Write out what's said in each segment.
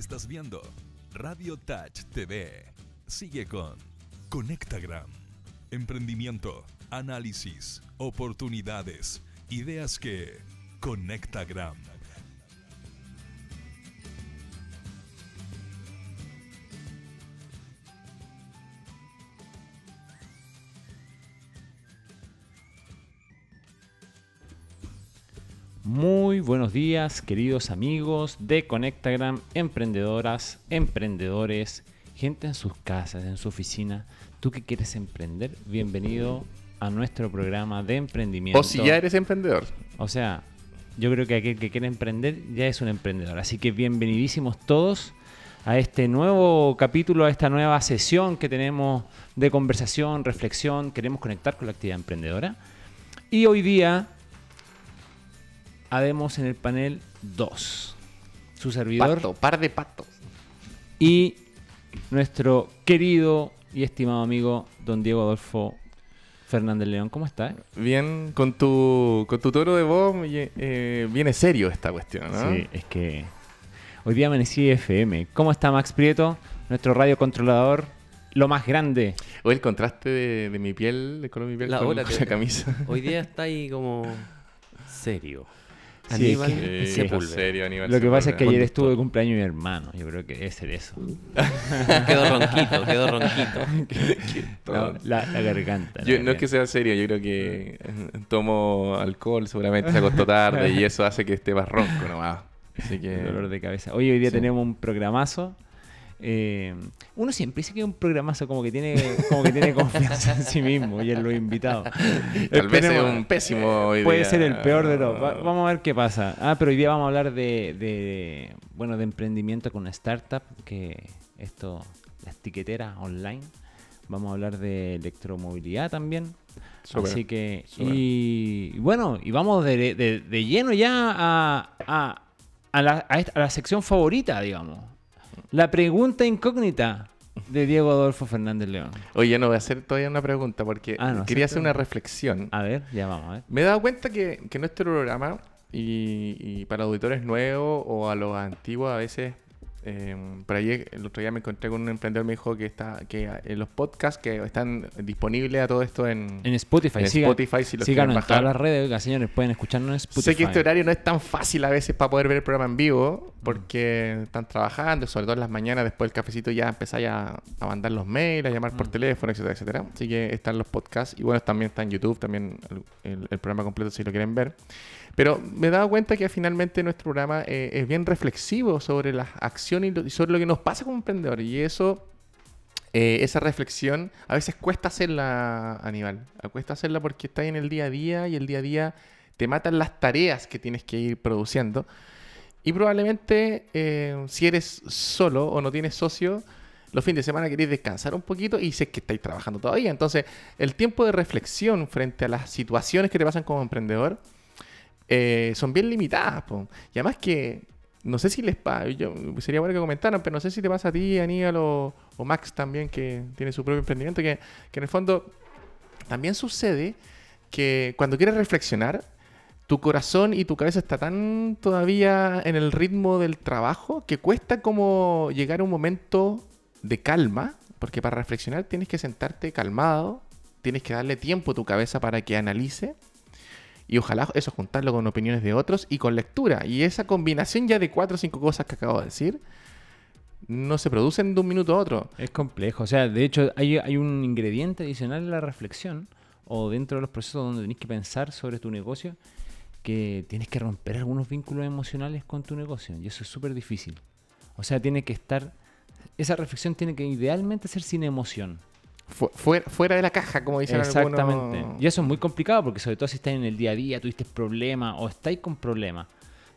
Estás viendo Radio Touch TV. Sigue con Conectagram. Emprendimiento, análisis, oportunidades, ideas que Conectagram. Muy buenos días, queridos amigos de Conectagram, emprendedoras, emprendedores, gente en sus casas, en su oficina. Tú que quieres emprender, bienvenido a nuestro programa de emprendimiento. O si ya eres emprendedor. O sea, yo creo que aquel que quiere emprender ya es un emprendedor. Así que bienvenidísimos todos a este nuevo capítulo, a esta nueva sesión que tenemos de conversación, reflexión. Queremos conectar con la actividad emprendedora. Y hoy día habemos en el panel 2. Su servidor Pato, par de patos. y nuestro querido y estimado amigo don Diego Adolfo Fernández León. ¿Cómo está? Bien, con tu, con tu toro de voz eh, viene serio esta cuestión, ¿no? Sí, es que hoy día amanecí FM. ¿Cómo está Max Prieto, nuestro radio controlador, lo más grande? O el contraste de, de mi piel, de color de mi piel La con, ola con te- la camisa. Hoy día está ahí como serio. Sí, Aníbal Sí, sí. serio, Aníbal Lo que pasa es que ayer estuvo de cumpleaños mi hermano. Yo creo que debe ser eso. Quedó ronquito, quedó ronquito. La, la- la garganta. Yo- la no es que sea serio, yo creo que eh, tomo alcohol, seguramente se acostó tarde y eso hace que esté más ronco nomás. Así que... dolor de cabeza. Hoy, hoy día Sí. tenemos un programazo. Eh, uno siempre dice que es un programazo como que tiene como que tiene confianza en sí mismo y en los invitados. Tal vez un pésimo Puede ser el peor de los. Va- vamos a ver qué pasa. Ah, pero hoy día vamos a hablar de, de, bueno de emprendimiento con una startup que esto las tiqueteras online. Vamos a hablar de electromovilidad también. Así que y, y bueno y vamos de, de- de lleno ya a, a, a la, a esta- a la sección favorita, digamos. La pregunta incógnita de Diego Adolfo Fernández León. Oye, no voy a hacer todavía una pregunta porque Ah, no, quería hacer hacer una reflexión. A ver, ya vamos a ver. Me he dado cuenta que, que nuestro programa, y, y para auditores nuevos o a los antiguos a veces, eh, por ahí el otro día me encontré con un emprendedor me dijo que está que eh, los podcasts que están disponibles a todo esto en, En Spotify, en sigan- Spotify si los síganos en todas las redes, oiga, señores, pueden escucharnos en Spotify. Sé que este horario no es tan fácil a veces para poder ver el programa en vivo, porque están trabajando, sobre todo en las mañanas, después del cafecito ya empezáis a, a mandar los mails, a llamar por Mm. teléfono, etcétera, etcétera. Así que están los podcasts y bueno, también está en YouTube, también el, el- el programa completo si lo quieren ver. Pero me he dado cuenta que finalmente nuestro programa eh, es bien reflexivo sobre las acciones y lo- y sobre lo que nos pasa como emprendedor. Y eso, eh, esa reflexión, a veces cuesta hacerla, Aníbal. Cuesta hacerla porque estás en el día a día y el día a día te matan las tareas que tienes que ir produciendo. Y probablemente eh, si eres solo o no tienes socio, los fines de semana queréis descansar un poquito y sé que estáis trabajando todavía. Entonces, el tiempo de reflexión frente a las situaciones que te pasan como emprendedor eh, son bien limitadas. Y además que, no sé si les pasa, sería bueno que comentaran, pero no sé si te pasa a ti, Aníbal o, o Max también, que tiene su propio emprendimiento, que, que en el fondo también sucede que cuando quieres reflexionar, tu corazón y tu cabeza está tan todavía en el ritmo del trabajo que cuesta como llegar a un momento de calma, porque para reflexionar tienes que sentarte calmado, tienes que darle tiempo a tu cabeza para que analice y ojalá eso juntarlo con opiniones de otros y con lectura. Y esa combinación ya de cuatro o cinco cosas que acabo de decir no se producen de un minuto a otro. Es complejo. O sea, de hecho, hay, hay un ingrediente adicional en la reflexión o dentro de los procesos donde tenés que pensar sobre tu negocio que tienes que romper algunos vínculos emocionales con tu negocio. Y eso es súper difícil. O sea, tiene que estar. Esa reflexión tiene que idealmente ser sin emoción. Fu- fuera, fuera de la caja, como dicen Exactamente. algunos. Y eso es muy complicado porque, sobre todo si estás en el día a día, tuviste problemas o estáis con problemas.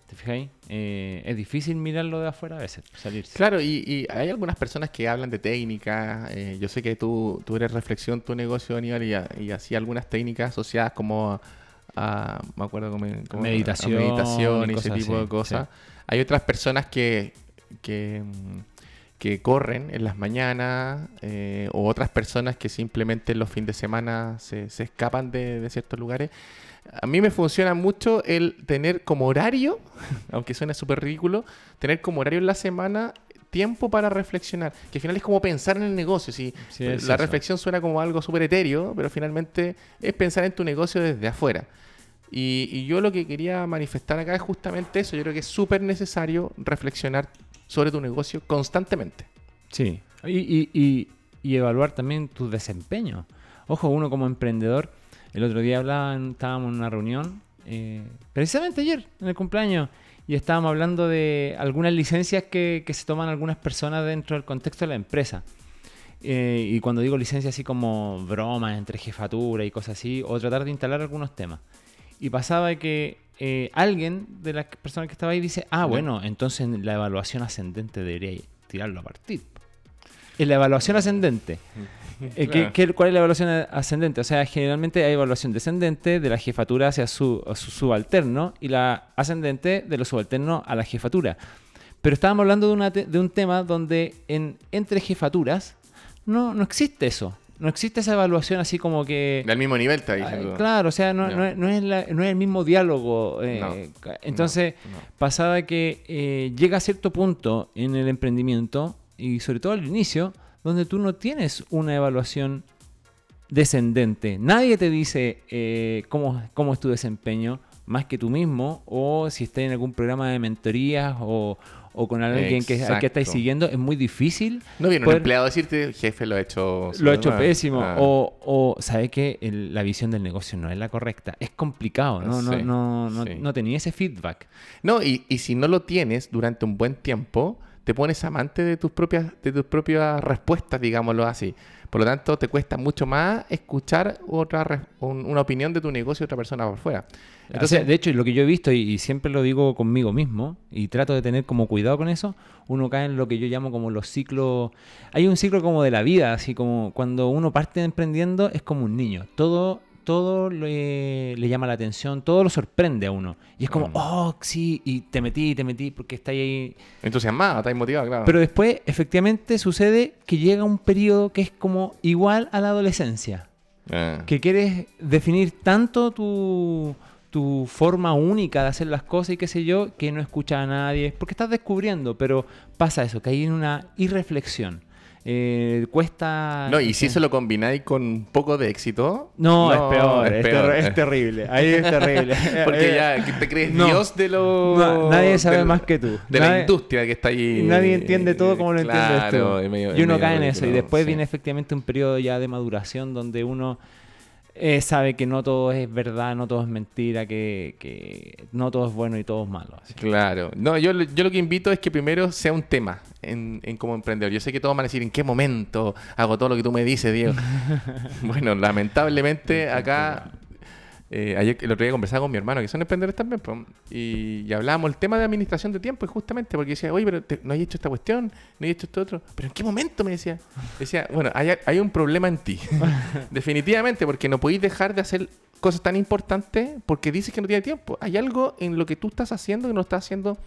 ¿Te fijáis? Eh, es difícil mirarlo de afuera a veces, salirse. Claro, y, y hay algunas personas que hablan de técnicas. eh, yo sé que tú, tú eres reflexión tu negocio, Aníbal, y, y así algunas técnicas asociadas como a, me acuerdo, como, como- a Meditación y y ese tipo así, de cosas. sí. Hay otras personas que, que, que corren en las mañanas eh, o otras personas que simplemente los fines de semana se, se escapan de, de ciertos lugares. A mí me funciona mucho el tener como horario, aunque suene súper ridículo, tener como horario en la semana tiempo para reflexionar, que al final es como pensar en el negocio. Si Sí, es la eso. reflexión suena como algo súper etéreo, pero finalmente es pensar en tu negocio desde afuera. Y, y yo lo que quería manifestar acá es justamente eso. Yo creo que es súper necesario reflexionar sobre tu negocio constantemente. Sí. Y, y- y- y evaluar también tu desempeño. Ojo, uno como emprendedor, el otro día hablaban, estábamos en una reunión, eh, precisamente ayer, en el cumpleaños, y estábamos hablando de algunas licencias que, que se toman algunas personas dentro del contexto de la empresa. Eh, y cuando digo licencia así como bromas entre jefatura y cosas así, o tratar de instalar algunos temas. Y pasaba que eh, alguien de las personas que estaba ahí dice, ah, bueno, entonces la evaluación ascendente debería tirarlo a partir. En la evaluación ascendente. eh, ¿qué- Claro. qué- cuál es la evaluación ascendente? O sea, generalmente hay evaluación descendente de la jefatura hacia su, su subalterno y la ascendente de los subalternos a la jefatura. Pero estábamos hablando de, una te- de un tema donde en, entre jefaturas no, no existe eso. No existe esa evaluación así como que... Al mismo nivel está diciendo. claro, o sea, no, es, no es la- no es el mismo diálogo. eh, entonces, no. pasaba que eh, llega a cierto punto en el emprendimiento, y sobre todo al inicio, donde tú no tienes una evaluación descendente. Nadie te dice eh, cómo, cómo es tu desempeño, más que tú mismo, o si estás en algún programa de mentorías o, o con alguien que, al que estáis siguiendo, es muy difícil. No viene un empleado a decirte, jefe, lo ha hecho. lo ha hecho súper mal". pésimo. Ah. O, o ¿sabes qué? El- la visión del negocio no es la correcta. Es complicado, ¿no? No, Sí, no, no, sí. no tenía ese feedback. No, y, y si no lo tienes durante un buen tiempo, te pones amante de tus propias, de tus propias respuestas, digámoslo así. Por lo tanto, te cuesta mucho más escuchar otra un- una opinión de tu negocio de otra persona por fuera. Entonces, Entonces, de hecho, lo que yo he visto, y, y siempre lo digo conmigo mismo, y trato de tener como cuidado con eso, uno cae en lo que yo llamo como los ciclos. Hay un ciclo como de la vida, así como cuando uno parte emprendiendo, es como un niño. Todo, todo le, le llama la atención, todo lo sorprende a uno. Y es como, Mm. oh, sí, y te metí, te metí, porque está ahí entusiasmado, estás motivado, claro. Pero después, efectivamente, sucede que llega un periodo que es como igual a la adolescencia. Ah. Que quieres definir tanto tu, tu forma única de hacer las cosas y qué sé yo, que no escuchas a nadie. Porque estás descubriendo, pero pasa eso, que hay una irreflexión. Eh, cuesta... No, y si eso lo combináis con un poco de éxito. No, es peor, es, peor. ter- es terrible. Ahí es terrible. Porque Eh, ya te crees no. Dios de lo. No, nadie sabe más que tú. De la industria que está ahí. Nadie entiende todo como lo entiendes Claro, tú. es medio- y uno cae en eso. Y después sí. viene efectivamente un periodo ya de maduración donde uno eh, sabe que no todo es verdad, no todo es mentira, que, que no todo es bueno y todo es malo. así. Claro. No, yo, lo- yo lo que invito es que primero sea un tema en, en como emprendedor. Yo sé que todos van a decir, ¿en qué momento hago todo lo que tú me dices, Diego? bueno, lamentablemente acá... eh, ayer, el otro día conversaba con mi hermano, que son emprendedores también, pues, y, y hablábamos el tema de administración de tiempo, y justamente porque decía, oye, pero te- no hay hecho esta cuestión, no hay hecho esto otro. ¿Pero en qué momento? Me decía. Decía, bueno, hay, hay un problema en ti. Definitivamente, porque no podéis dejar de hacer cosas tan importantes porque dices que no tienes tiempo. Hay algo en lo que tú estás haciendo que no estás haciendo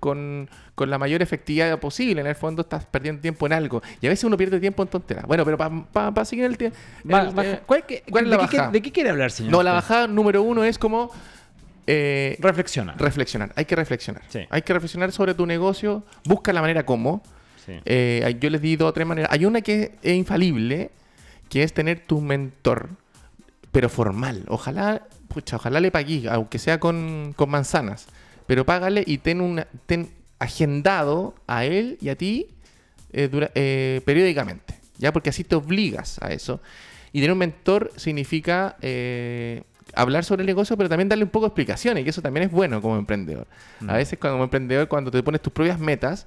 con, con la mayor efectividad posible. En el fondo estás perdiendo tiempo en algo. Y a veces uno pierde tiempo en tonteras. Bueno, pero para seguir el tiempo... Va- baja- ¿cuál que- ¿cuál es de, la qué, quiere- bajada? de qué quiere hablar, señor? No, la bajada número uno es como... eh, Reflexiona. reflexionar. Hay que reflexionar. Sí. Hay que reflexionar sobre tu negocio. Busca la manera como. Sí. Eh, yo les di dos o tres maneras. Hay una que es infalible, que es tener tu mentor, pero formal. Ojalá, pucha, ojalá le pagues, aunque sea con, con manzanas. Pero págale y ten, una, ten agendado a él y a ti eh, dura- eh, periódicamente. ¿Ya? Porque así te obligas a eso. Y tener un mentor significa eh, hablar sobre el negocio, pero también darle un poco de explicaciones, y eso también es bueno como emprendedor. A veces como emprendedor, cuando te pones tus propias metas,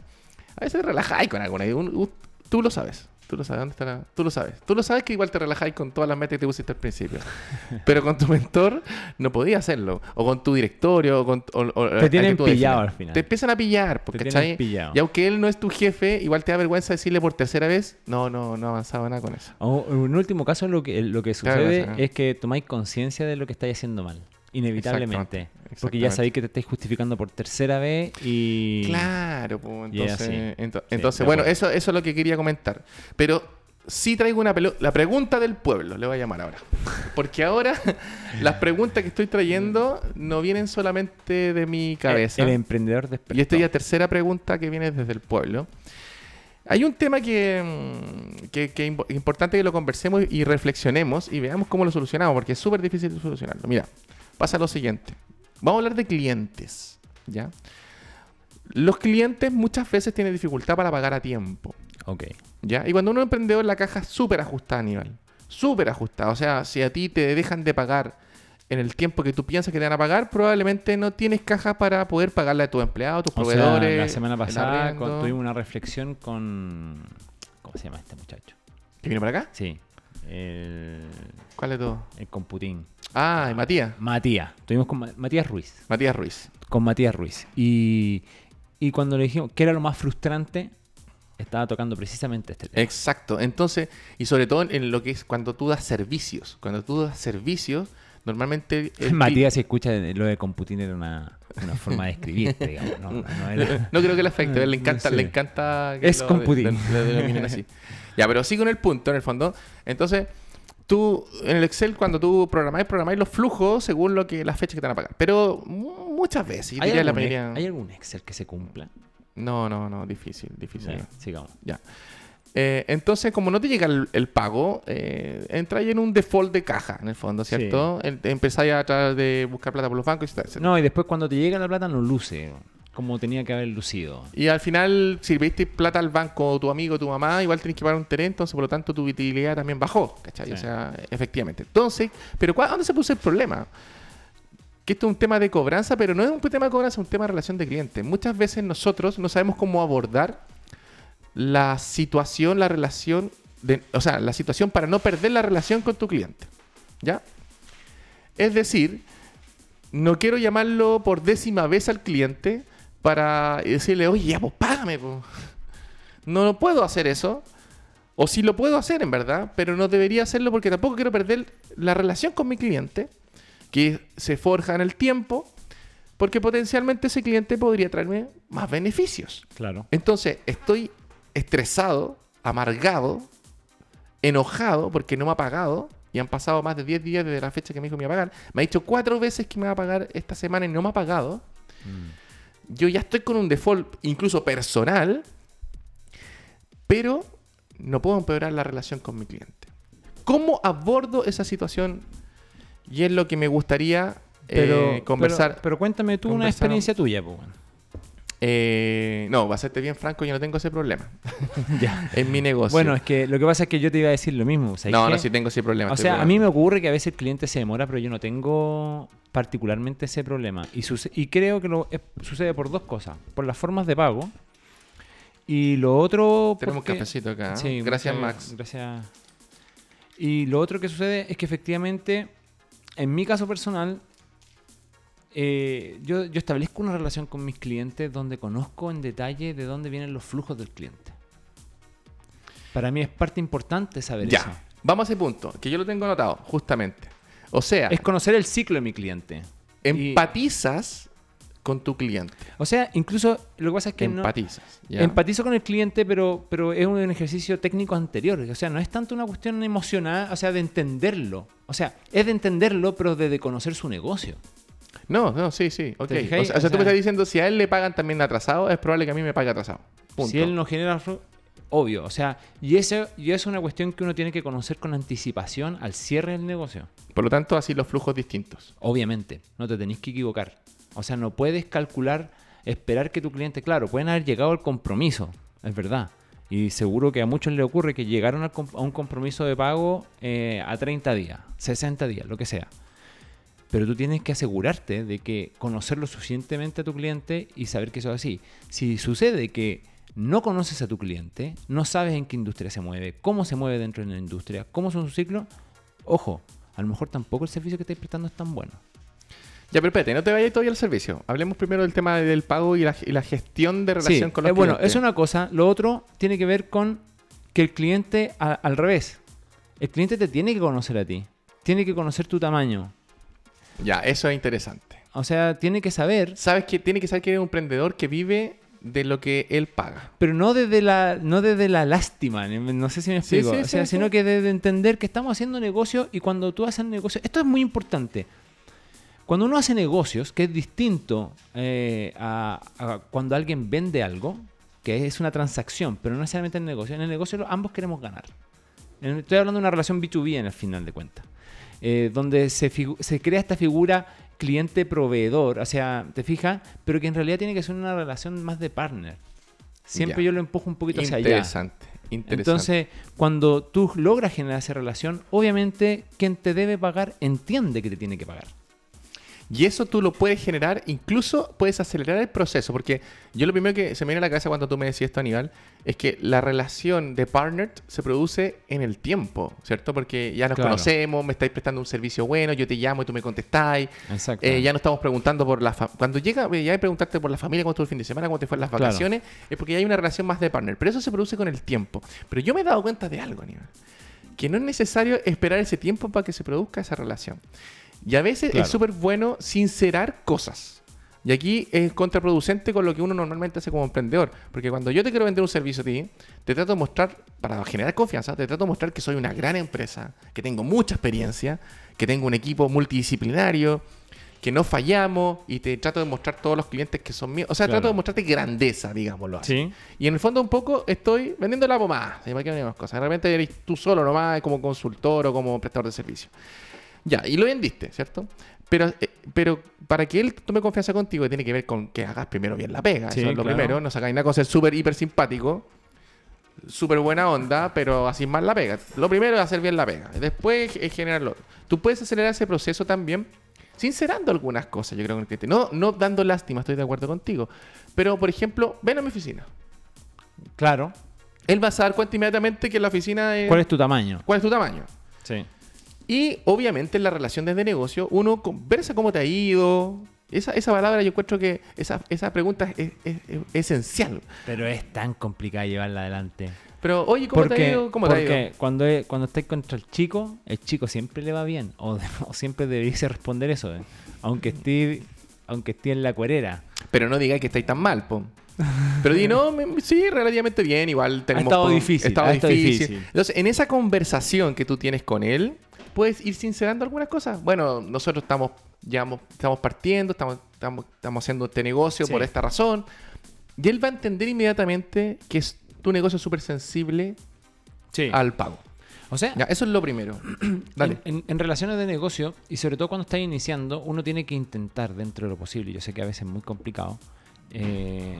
a veces te relajáis con alguna. y un- un- tú lo sabes. Tú lo sabes. ¿Dónde está la- Tú lo sabes. Tú lo sabes que igual te relajáis con todas las metas que te pusiste al principio. Pero con tu mentor no podías hacerlo. O con tu directorio. O con, o- o- Te tienen pillado definas. al final. Te empiezan a pillar. Te Porque, tienen pillado. Y aunque él no es tu jefe, igual te da vergüenza decirle por tercera vez, no, no, no avanzaba nada con eso. O, en último caso, lo que, lo que sucede es que tomáis conciencia de lo que estáis haciendo mal. Inevitablemente. Porque ya sabéis que te estáis justificando por tercera vez y. Claro, pues, es entonces, ento- bueno, eso, eso es lo que quería comentar. Pero sí traigo una pelo- la pregunta del pueblo, le voy a llamar ahora. Porque ahora las preguntas que estoy trayendo no vienen solamente de mi cabeza. El, emprendedor despertó. y esta es la tercera pregunta que viene desde el pueblo. Hay un tema que, mm, que, que impo- importante que lo conversemos y reflexionemos y veamos cómo lo solucionamos, porque es súper difícil de solucionarlo. Mira, pasa lo siguiente. Vamos a hablar de clientes, ¿ya? Los clientes muchas veces tienen dificultad para pagar a tiempo, Ok. ¿ya? Y cuando uno es emprendedor, la caja es súper ajustada, Aníbal. Súper ajustada. O sea, si a ti te dejan de pagar en el tiempo que tú piensas que te van a pagar, probablemente no tienes caja para poder pagarle a tus empleados, tus O sea, proveedores. la semana pasada tuvimos una reflexión con... ¿Cómo se llama este muchacho? ¿Que vino para acá? Sí. El, ¿Cuál de todos? el computín. Ah, y Matías. Matías. Tuvimos con Ma- Matías Ruiz. Matías Ruiz. Con Matías Ruiz. Y, y cuando le dijimos que era lo más frustrante, estaba tocando precisamente este tema. Exacto. Entonces, y sobre todo en, lo que es cuando tú das servicios. Cuando tú das servicios, normalmente... Matías, si escucha, lo de computín era una, una forma de escribirte, digamos. No, creo que le afecte, le encanta, le encanta que Es lo- computín. así. Ya, pero sí con el punto, en el fondo. Entonces, tú en el Excel, cuando tú programáis, programáis los flujos según lo que las fechas que te van a pagar. Pero mu- muchas veces, ¿Hay, diría la algún, mayoría. ¿Hay algún Excel que se cumpla? No, no, no, difícil, difícil. Ya, sigamos. Ya. Eh, entonces, como no te llega el, el pago, eh, entráis en un default de caja, en el fondo, Sí. ¿cierto? En- Empezáis a tratar de buscar plata por los bancos y tal. No, y después cuando te llega la plata no luce como tenía que haber lucido. Y al final, si viste plata al banco, tu amigo, tu mamá, igual tenés que pagar un terén, entonces por lo tanto tu utilidad también bajó, ¿cachai? Sí. O sea, efectivamente. Entonces, pero ¿cuál- ¿dónde se puso el problema? Que esto es un tema de cobranza, pero no es un tema de cobranza, es un tema de relación de cliente. Muchas veces nosotros no sabemos cómo abordar la situación, la relación, de, o sea, la situación para no perder la relación con tu cliente. ¿Ya? Es decir, no quiero llamarlo por décima vez al cliente para decirle, oye, ya, pues págame. po". No lo puedo hacer eso. O sí lo puedo hacer, en verdad, pero no debería hacerlo porque tampoco quiero perder la relación con mi cliente, que se forja en el tiempo, porque potencialmente ese cliente podría traerme más beneficios. Claro. Entonces, estoy estresado, amargado, enojado porque no me ha pagado. Y han pasado más de 10 días desde la fecha que me dijo que me iba a pagar. Me ha dicho cuatro veces que me va a pagar esta semana y no me ha pagado. Yo ya estoy con un default, incluso personal, pero no puedo empeorar la relación con mi cliente. ¿Cómo abordo esa situación? Y es lo que me gustaría eh, conversar. Pero, pero cuéntame tú una experiencia tuya, pues. Eh, no, va a serte bien franco, yo no tengo ese problema. Ya. en mi negocio. Bueno, es que lo que pasa es que yo te iba a decir lo mismo. ¿sabes no, no, sí tengo ese problema. O sea, a mí me ocurre que a veces el cliente se demora, pero yo no tengo particularmente ese problema. Y, y creo que lo, es- sucede por dos cosas. Por las formas de pago. Y lo otro... Tenemos porque- cafecito acá. ¿eh? Sí, Gracias, muchas- Max. Gracias. Y lo otro que sucede es que efectivamente, en mi caso personal, eh, yo, yo establezco una relación con mis clientes donde conozco en detalle de dónde vienen los flujos del cliente. Para mí es parte importante saber Ya, eso. vamos a ese punto, que yo lo tengo anotado, justamente. O sea, Es conocer el ciclo de mi cliente. Y- empatizas con tu cliente. o sea, incluso lo que pasa es que no, empatizas. ¿ya? empatizo con el cliente, pero, pero es un ejercicio técnico anterior. O sea, no es tanto una cuestión emocional, o sea, de entenderlo. O sea, es de entenderlo, pero de, de conocer su negocio. No, no, sí, sí. Ok. ¿Te O sea, o sea, O tú me estás diciendo, si a él le pagan también atrasado, es probable que a mí me pague atrasado. Punto. Si él no genera obvio, o sea, y eso, y eso es una cuestión que uno tiene que conocer con anticipación al cierre del negocio. Por lo tanto, así los flujos distintos. Obviamente, no te tenés que equivocar. O sea, no puedes calcular, esperar que tu cliente, claro, pueden haber llegado al compromiso, es verdad. Y seguro que a muchos les ocurre que llegaron a un compromiso de pago eh, a 30 días, 60 días, lo que sea. Pero tú tienes que asegurarte de que conocerlo suficientemente a tu cliente y saber que eso es así. Si sucede que no conoces a tu cliente, no sabes en qué industria se mueve, cómo se mueve dentro de la industria, cómo son sus ciclos, ojo, a lo mejor tampoco el servicio que estáis prestando es tan bueno. Ya, pero espérate, no te vayas todavía al servicio. Hablemos primero del tema del pago y la, y la gestión de relación Sí, con los eh, bueno, clientes. es una cosa. Lo otro tiene que ver con que el cliente, a- al revés, el cliente te tiene que conocer a ti. Tiene que conocer tu tamaño. Ya, eso es interesante. O sea, tiene que saber, Sabes que tiene que saber que eres un emprendedor que vive de lo que él paga. pero no desde la, no desde la lástima. No sé si me Sí, explico. sí, o sea, sí, sino sí. que desde entender que estamos haciendo negocio y cuando tú haces negocio. Esto es muy importante. Cuando uno hace negocios, que es distinto eh, a, a cuando alguien vende algo, que es una transacción, pero no necesariamente en el negocio. En el negocio ambos queremos ganar. Estoy hablando de una relación B2B en el final de cuentas, eh, donde se, se crea esta figura cliente-proveedor, o sea, te fijas, pero que en realidad tiene que ser una relación más de partner. Siempre Ya. yo lo empujo un poquito hacia allá. Interesante, interesante. Entonces, cuando tú logras generar esa relación, obviamente quien te debe pagar entiende que te tiene que pagar. Y eso tú lo puedes generar, incluso puedes acelerar el proceso, porque yo lo primero que se me viene a la cabeza cuando tú me decías esto, Aníbal, es que la relación de partner se produce en el tiempo, ¿cierto? Porque ya nos Claro. conocemos, me estáis prestando un servicio bueno, yo te llamo y tú me contestáis, Exacto. eh, ya no estamos preguntando por la... Cuando llega eh, ya hay preguntarte por la familia, cómo estuvo el fin de semana, cómo te fue en las Claro. vacaciones, es porque ya hay una relación más de partner, pero eso se produce con el tiempo. Pero yo me he dado cuenta de algo, Aníbal, que no es necesario esperar ese tiempo para que se produzca esa relación. Y a veces Claro. es súper bueno sincerar cosas. Y aquí es contraproducente con lo que uno normalmente hace como emprendedor. Porque cuando yo te quiero vender un servicio a ti, te trato de mostrar, para generar confianza, te trato de mostrar que soy una gran empresa, que tengo mucha experiencia, que tengo un equipo multidisciplinario, que no fallamos y te trato de mostrar todos los clientes que son míos. O sea, Claro. trato de mostrarte grandeza, digámoslo así. Sí. Y en el fondo un poco estoy vendiendo la pomada. ¿Para qué vendemos cosas? De repente eres tú solo nomás como consultor o como prestador de servicio. Ya, y lo vendiste, ¿cierto? Pero, eh, pero para que él tome confianza contigo tiene que ver con que hagas primero bien la pega. Sí, Eso es lo claro. primero. No sacáis nada con ser súper, hiper simpático. Súper buena onda, pero así más la pega. Lo primero es hacer bien la pega. Después es generar lo otro. Tú puedes acelerar ese proceso también sincerando algunas cosas, yo creo, con el cliente. No, no dando lástima, estoy de acuerdo contigo. Pero, por ejemplo, ven a mi oficina. Claro. Él va a dar cuenta inmediatamente que la oficina es... ¿Cuál es tu tamaño? ¿Cuál es tu tamaño? Sí. Y obviamente en la relación desde negocio, uno conversa cómo te ha ido. Esa, esa palabra yo encuentro que esa, esa pregunta es, es- es esencial. Pero es tan complicado llevarla adelante. Pero, oye, ¿cómo te ha Porque, ido? ¿Cómo te ha porque ido? cuando, es- cuando estáis contra el chico, el chico siempre le va bien. O, o siempre deberíais responder eso. eh. Aunque esté aunque esté en la cuerera. Pero no digáis que estáis tan mal, po. Pero di, no, me- sí, relativamente bien. Igual tenemos... estado po- difícil, ha estado ha estado difícil. difícil. Entonces, en esa conversación que tú tienes con él, puedes ir sincerando algunas cosas. Bueno, nosotros estamos, llevamos- estamos partiendo, estamos, estamos, estamos haciendo este negocio Sí. por esta razón. Y él va a entender inmediatamente que es tu negocio súper sensible Sí. al pago. O sea, Ya, eso es lo primero. Dale. En, en- en relaciones de negocio, y sobre todo cuando estás iniciando, uno tiene que intentar dentro de lo posible, yo sé que a veces es muy complicado, eh,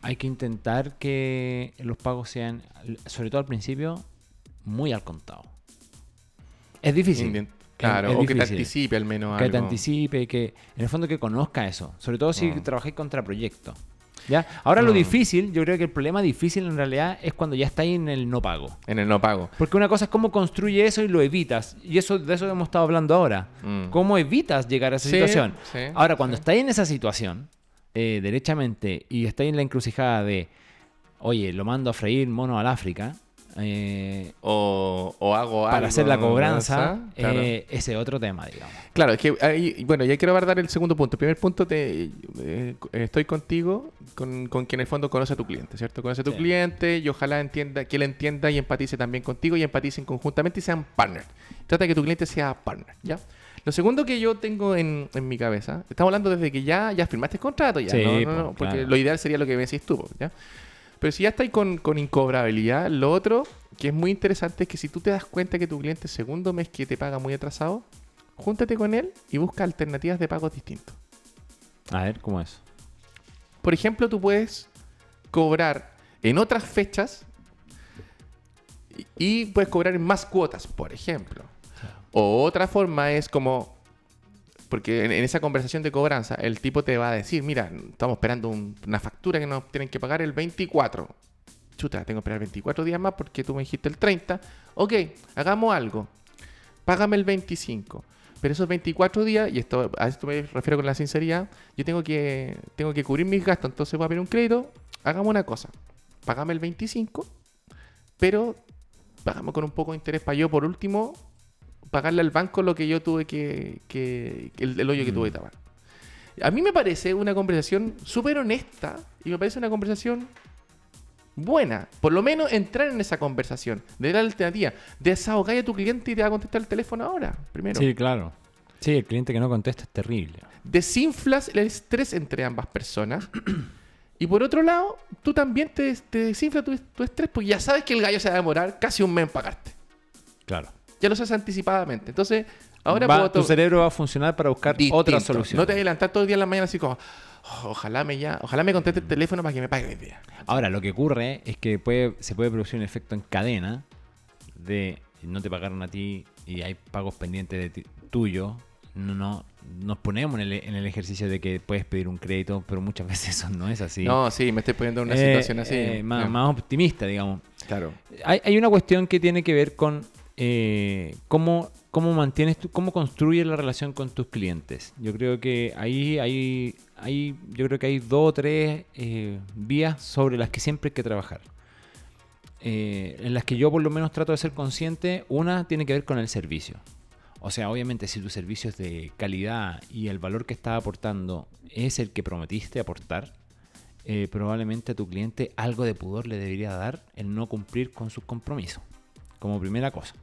hay que intentar que los pagos sean, sobre todo al principio, muy al contado. Es difícil. Claro, Es o que te anticipe al menos Que te algo. anticipe, que en el fondo que conozca eso, sobre todo si Mm. trabajáis contra proyectos. ¿Ya? Ahora lo Mm. difícil, yo creo que el problema difícil en realidad es cuando ya estáis en el no pago. En el no pago. Porque una cosa es cómo construye eso y lo evitas. Y eso de eso hemos estado hablando ahora. Mm. ¿Cómo evitas llegar a esa Sí, situación? sí, ahora, cuando sí. estáis en esa situación, eh, derechamente, y estáis en la encrucijada de, oye, lo mando a freír mono al África, eh, O, o hago algo. para hacer la cobranza, ¿verdad? Claro. eh, ese es otro tema, digamos. Claro, es que ahí, bueno, ya quiero dar el segundo punto. Primer punto, te, eh, estoy contigo, con, con quien en el fondo conoce a tu cliente, ¿cierto? Conoce a tu Sí. cliente y ojalá entienda, que él entienda y empatice también contigo y empaticen conjuntamente y sean partner. Trata de que tu cliente sea partner, ¿ya? Lo segundo que yo tengo en, en mi cabeza, estamos hablando desde que ya, ya firmaste el contrato, ya, Sí, ¿no? No, no, porque claro. lo ideal sería lo que me decís tú, ¿ya? Pero si ya estáis con, con incobrabilidad, lo otro que es muy interesante es que si tú te das cuenta que tu cliente segundo mes que te paga muy atrasado, júntate con él y busca alternativas de pagos distintos. A ver, ¿cómo es? Por ejemplo, tú puedes cobrar en otras fechas y, y puedes cobrar en más cuotas, por ejemplo. O otra forma es como, porque en, en esa conversación de cobranza, el tipo te va a decir, mira, estamos esperando un- una factura que nos tienen que pagar el 24. Chuta, tengo que esperar 24 días más porque tú me dijiste el 30. Ok, hagamos algo. Págame el 25. Pero esos 24 días, y esto a esto me refiero con la sinceridad, yo tengo que, tengo que cubrir mis gastos, entonces voy a pedir un crédito. Hagamos una cosa. Págame el 25, pero págame con un poco de interés para yo, por último, pagarle al banco lo que yo tuve que, que- el, el hoyo que tuve que tapar. A mí me parece una conversación súper honesta y me parece una conversación buena. Por lo menos entrar en esa conversación, de la alternativa, desahogar a tu cliente y te va a contestar el teléfono ahora, primero. Sí, claro. Sí, el cliente que no contesta es terrible. Desinflas el estrés entre ambas personas Y por otro lado, tú también te, te desinfla tu, tu estrés porque ya sabes que el gallo se va a demorar casi un mes en pagarte. Claro. Ya lo sabes anticipadamente. Entonces, ahora Va- puedo tu cerebro va a funcionar para buscar distinto. otra solución. No te vas a adelantar todo el día en la mañana así como, "Oh, ojalá me ya, ojalá me conteste el teléfono para que me pague hoy día. Ahora, lo que ocurre es que puede, se puede producir un efecto en cadena de no te pagaron a ti y hay pagos pendientes de ti- tuyo. No, no, nos ponemos en el, en el ejercicio de que puedes pedir un crédito, pero muchas veces eso no es así. No, sí, me estoy poniendo en una Eh, situación así. eh, más, más optimista, digamos. Claro. Hay, hay una cuestión que tiene que ver con eh, cómo, cómo mantienes, tu- cómo construyes la relación con tus clientes. Yo creo que ahí hay, hay, yo creo que hay dos o tres eh, vías sobre las que siempre hay que trabajar. Eh, en las que yo por lo menos trato de ser consciente. Una tiene que ver con el servicio. O sea, obviamente si tu servicio es de calidad y el valor que estás aportando es el que prometiste aportar, probablemente a tu cliente algo de pudor le debería dar el no cumplir con sus compromisos, como primera cosa.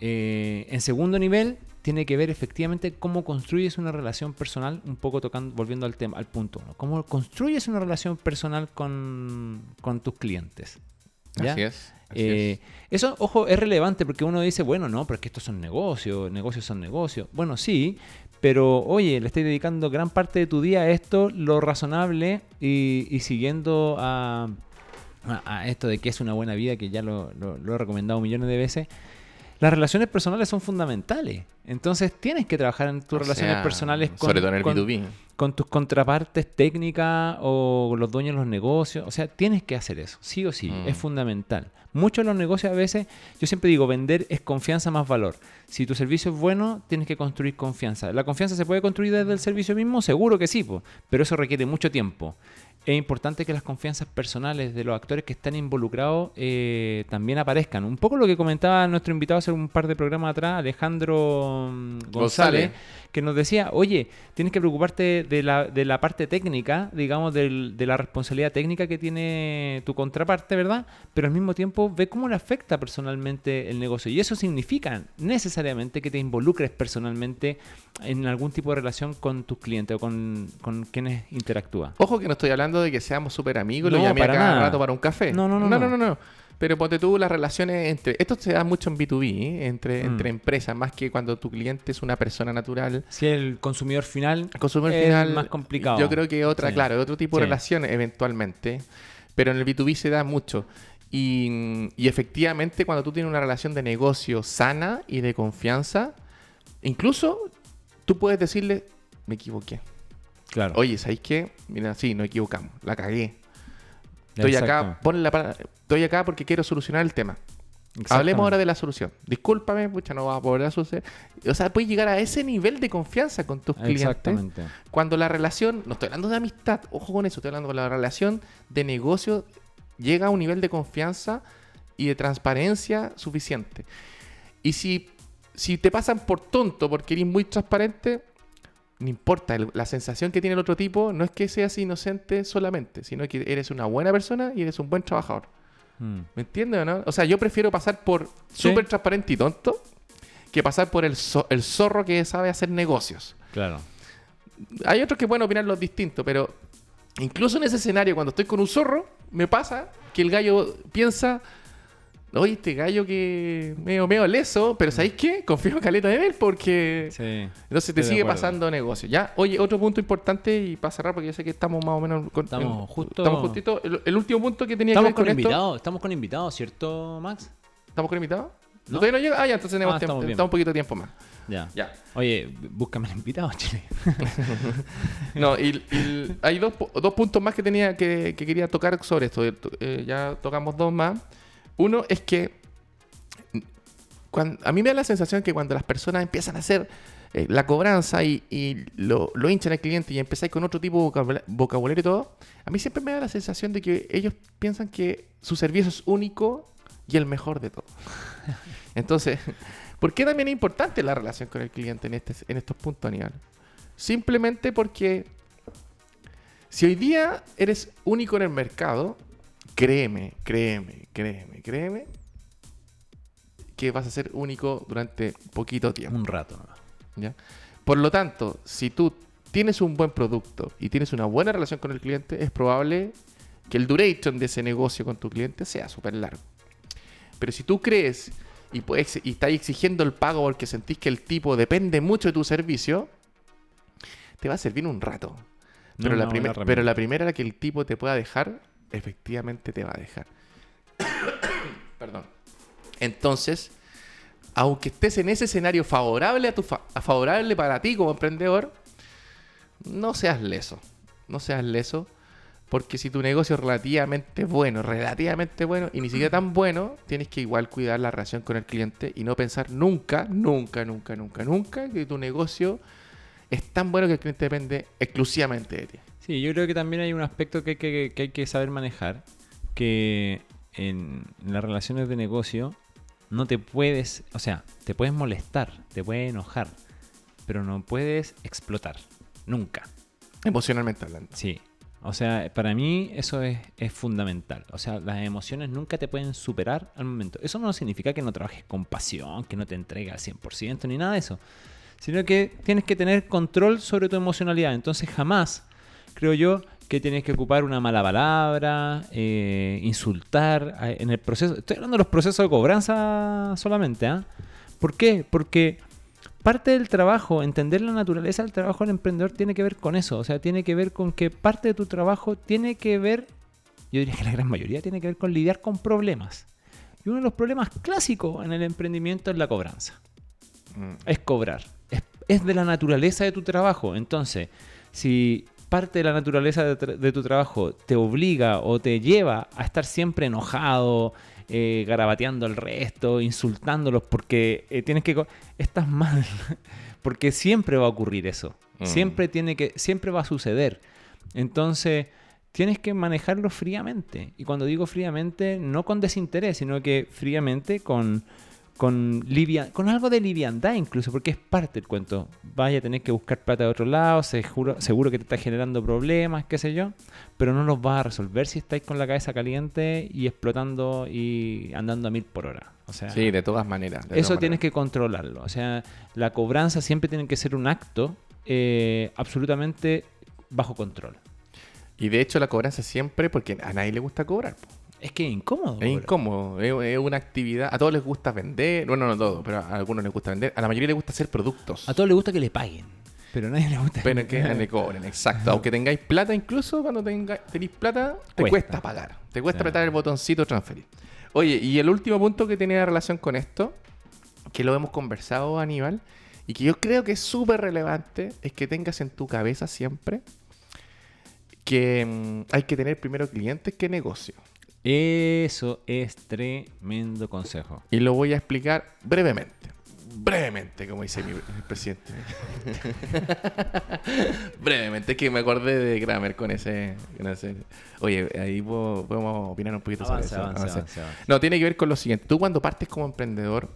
Eh, en segundo nivel, tiene que ver efectivamente cómo construyes una relación personal, un poco tocando, volviendo al tema, al punto uno. Cómo construyes una relación personal con, con tus clientes. ¿ya? Así es. así Eh, es. Eso, ojo, es relevante porque uno dice, bueno, no, pero es que estos son negocios, negocios son negocios. Bueno, sí, pero oye, le estás dedicando gran parte de tu día a esto, lo razonable y, y siguiendo a, a- a esto de que es una buena vida, que ya lo, lo- lo he recomendado millones de veces. Las relaciones personales son fundamentales. Entonces tienes que trabajar en tus O relaciones sea, personales con, Sobre todo en el con- B2B. con tus contrapartes técnicas o los dueños de los negocios. O sea, tienes que hacer eso, sí o sí, Mm. es fundamental. Muchos de los negocios a veces, yo siempre digo, vender es confianza más valor. Si tu servicio es bueno, tienes que construir confianza. ¿La confianza se puede construir desde el servicio mismo? Seguro que sí, po, pero eso requiere mucho tiempo. Es importante que las confianzas personales de los actores que están involucrados eh, también aparezcan. Un poco lo que comentaba nuestro invitado hace un par de programas atrás, Alejandro mm, González, González. que nos decía, oye, tienes que preocuparte de la, de la parte técnica, digamos, del- de la responsabilidad técnica que tiene tu contraparte, ¿verdad? Pero al mismo tiempo ve cómo le afecta personalmente el negocio. Y eso significa necesariamente que te involucres personalmente en algún tipo de relación con tus clientes o con, con quienes interactúas. Ojo que no estoy hablando de que seamos súper amigos, lo No, llamé a para cada nada. rato para un café. No, no, no, no, no. no, no. Pero ponte tú las relaciones entre... Esto se da mucho en B2B, ¿eh? entre, Mm. entre empresas, más que cuando tu cliente es una persona natural. Si el consumidor final El consumidor es final... más complicado. Yo creo que otra, Sí. claro, otro tipo de Sí. relación eventualmente. Pero en el B2B se da mucho. Y, y efectivamente cuando tú tienes una relación de negocio sana y de confianza, incluso tú puedes decirle, me equivoqué. Claro. Oye, ¿sabéis qué? Mira, sí, nos equivocamos, la cagué. Estoy acá, ponle la estoy acá porque quiero solucionar el tema. Hablemos ahora de la solución. Discúlpame, pucha, no va a poder suceder. O sea, puedes llegar a ese nivel de confianza con tus clientes. Exactamente. Cuando la relación, no estoy hablando de amistad, ojo con eso, estoy hablando de la relación de negocio, llega a un nivel de confianza y de transparencia suficiente. Y si, si te pasan por tonto porque eres muy transparente, no importa, el- la sensación que tiene el otro tipo no es que seas inocente solamente, sino que eres una buena persona y eres un buen trabajador. Mm. ¿Me entiendes o no? O sea, yo prefiero pasar por Sí. súper transparente y tonto que pasar por el, zo- el zorro que sabe hacer negocios. Claro. Hay otros que pueden opinar los distintos, pero incluso en ese escenario, cuando estoy con un zorro, me pasa que el gallo piensa, oye, este gallo que medio, medio leso, pero ¿sabéis qué? Confío en caleta de él porque... Sí. Entonces te sigue pasando negocio. Ya, oye, otro punto importante y para cerrar, porque yo sé que estamos más o menos... con- Estamos en- justo- Estamos justito. El, el último punto que tenía Estamos que con ver con esto... invitados, estamos con invitados, ¿cierto, Max? ¿Estamos con invitados? ¿No? ¿Todavía no llega? Ah, ya, entonces tenemos, Ah, tiempo, estamos un poquito de tiempo más. Ya. Ya. Oye, búscame el invitado, Chile. No, y, y hay dos, dos puntos más que tenía que, que quería tocar sobre esto. Eh, ya tocamos dos más. Uno es que a mí me da la sensación que cuando las personas empiezan a hacer eh, la cobranza y, y lo, lo hinchan al cliente y empezáis con otro tipo de vocabula- vocabulario y todo, a mí siempre me da la sensación de que ellos piensan que su servicio es único y el mejor de todo. Entonces, ¿por qué también es importante la relación con el cliente en, este, en estos puntos, Aníbal? Simplemente porque si hoy día eres único en el mercado, créeme, créeme, créeme, créeme, que vas a ser único durante poquito tiempo. Un rato. ¿no? ¿ya? Por lo tanto, si tú tienes un buen producto y tienes una buena relación con el cliente, es probable que el duration de ese negocio con tu cliente sea súper largo. Pero si tú crees y, puedes, y estás exigiendo el pago porque sentís que el tipo depende mucho de tu servicio, te va a servir un rato. Pero, No, la, no, primer- pero la primera que el tipo te pueda dejar, efectivamente te va a dejar. Perdón. Entonces, aunque estés en ese escenario favorable, a tu fa- favorable para ti como emprendedor, no seas leso. No seas leso. Porque si tu negocio es relativamente bueno, relativamente bueno, y ni siquiera tan bueno, tienes que igual cuidar la relación con el cliente y no pensar nunca, nunca, nunca, nunca, nunca que tu negocio es tan bueno que el cliente depende exclusivamente de ti. Sí, yo creo que también hay un aspecto que hay que, que hay que saber manejar, que en, en las relaciones de negocio no te puedes, o sea, te puedes molestar, te puedes enojar, pero no puedes explotar, nunca. Emocionalmente hablando. Sí, o sea, para mí eso es, es fundamental. O sea, las emociones nunca te pueden superar al momento. Eso no significa que no trabajes con pasión, que no te entregues al 100% ni nada de eso. Sino que tienes que tener control sobre tu emocionalidad. Entonces jamás, creo yo, que tienes que ocupar una mala palabra, eh, insultar eh, en el proceso. Estoy hablando de los procesos de cobranza solamente, ¿ah? ¿Por qué? Porque parte del trabajo, entender la naturaleza del trabajo del emprendedor tiene que ver con eso. O sea, tiene que ver con que parte de tu trabajo tiene que ver, yo diría que la gran mayoría tiene que ver con lidiar con problemas. Y uno de los problemas clásicos en el emprendimiento es la cobranza. Mm. Es cobrar. Es, es de la naturaleza de tu trabajo. Entonces, si parte de la naturaleza de, tu trabajo te obliga o te lleva a estar siempre enojado, eh, garabateando al resto, insultándolos porque eh, tienes que... Estás mal. porque siempre va a ocurrir eso. Mm. Siempre tiene que... Siempre va a suceder. Entonces... Tienes que manejarlo fríamente. Y cuando digo fríamente, no con desinterés, sino que fríamente con, con, livia- con algo de liviandad incluso, porque es parte del cuento. Vaya a tener que buscar plata de otro lado, seguro, seguro que te está generando problemas, qué sé yo, pero no los vas a resolver si estáis con la cabeza caliente y explotando y andando a mil por hora. O sea, Sí, de todas maneras. de eso todas tienes maneras. que controlarlo. O sea, la cobranza siempre tiene que ser un acto eh, absolutamente bajo control. Y de hecho la cobranza siempre, porque a nadie le gusta cobrar. po. Es que es incómodo. Es bro. incómodo, es, es una actividad. A todos les gusta vender, bueno, no a todos, pero a algunos les gusta vender. A la mayoría les gusta hacer productos. A todos les gusta que le paguen, pero a nadie le gusta Pero que le cobren, exacto. Aunque tengáis plata, incluso cuando tenga, tenéis plata, te Cuesta. cuesta, pagar. Te cuesta Claro. apretar el botoncito transferir. Oye, y el último punto que tenía relación con esto, que lo hemos conversado, Aníbal, y que yo creo que es súper relevante, es que tengas en tu cabeza siempre que mm, hay que tener primero clientes que negocio. Eso es tremendo consejo. Y lo voy a explicar brevemente. Brevemente, como dice mi presidente. brevemente, es que me acordé de Kramer con ese. con ese- Oye, ahí po- podemos opinar un poquito sobre eso. avance, Avance. No, tiene que ver con lo siguiente. Tú cuando partes como emprendedor,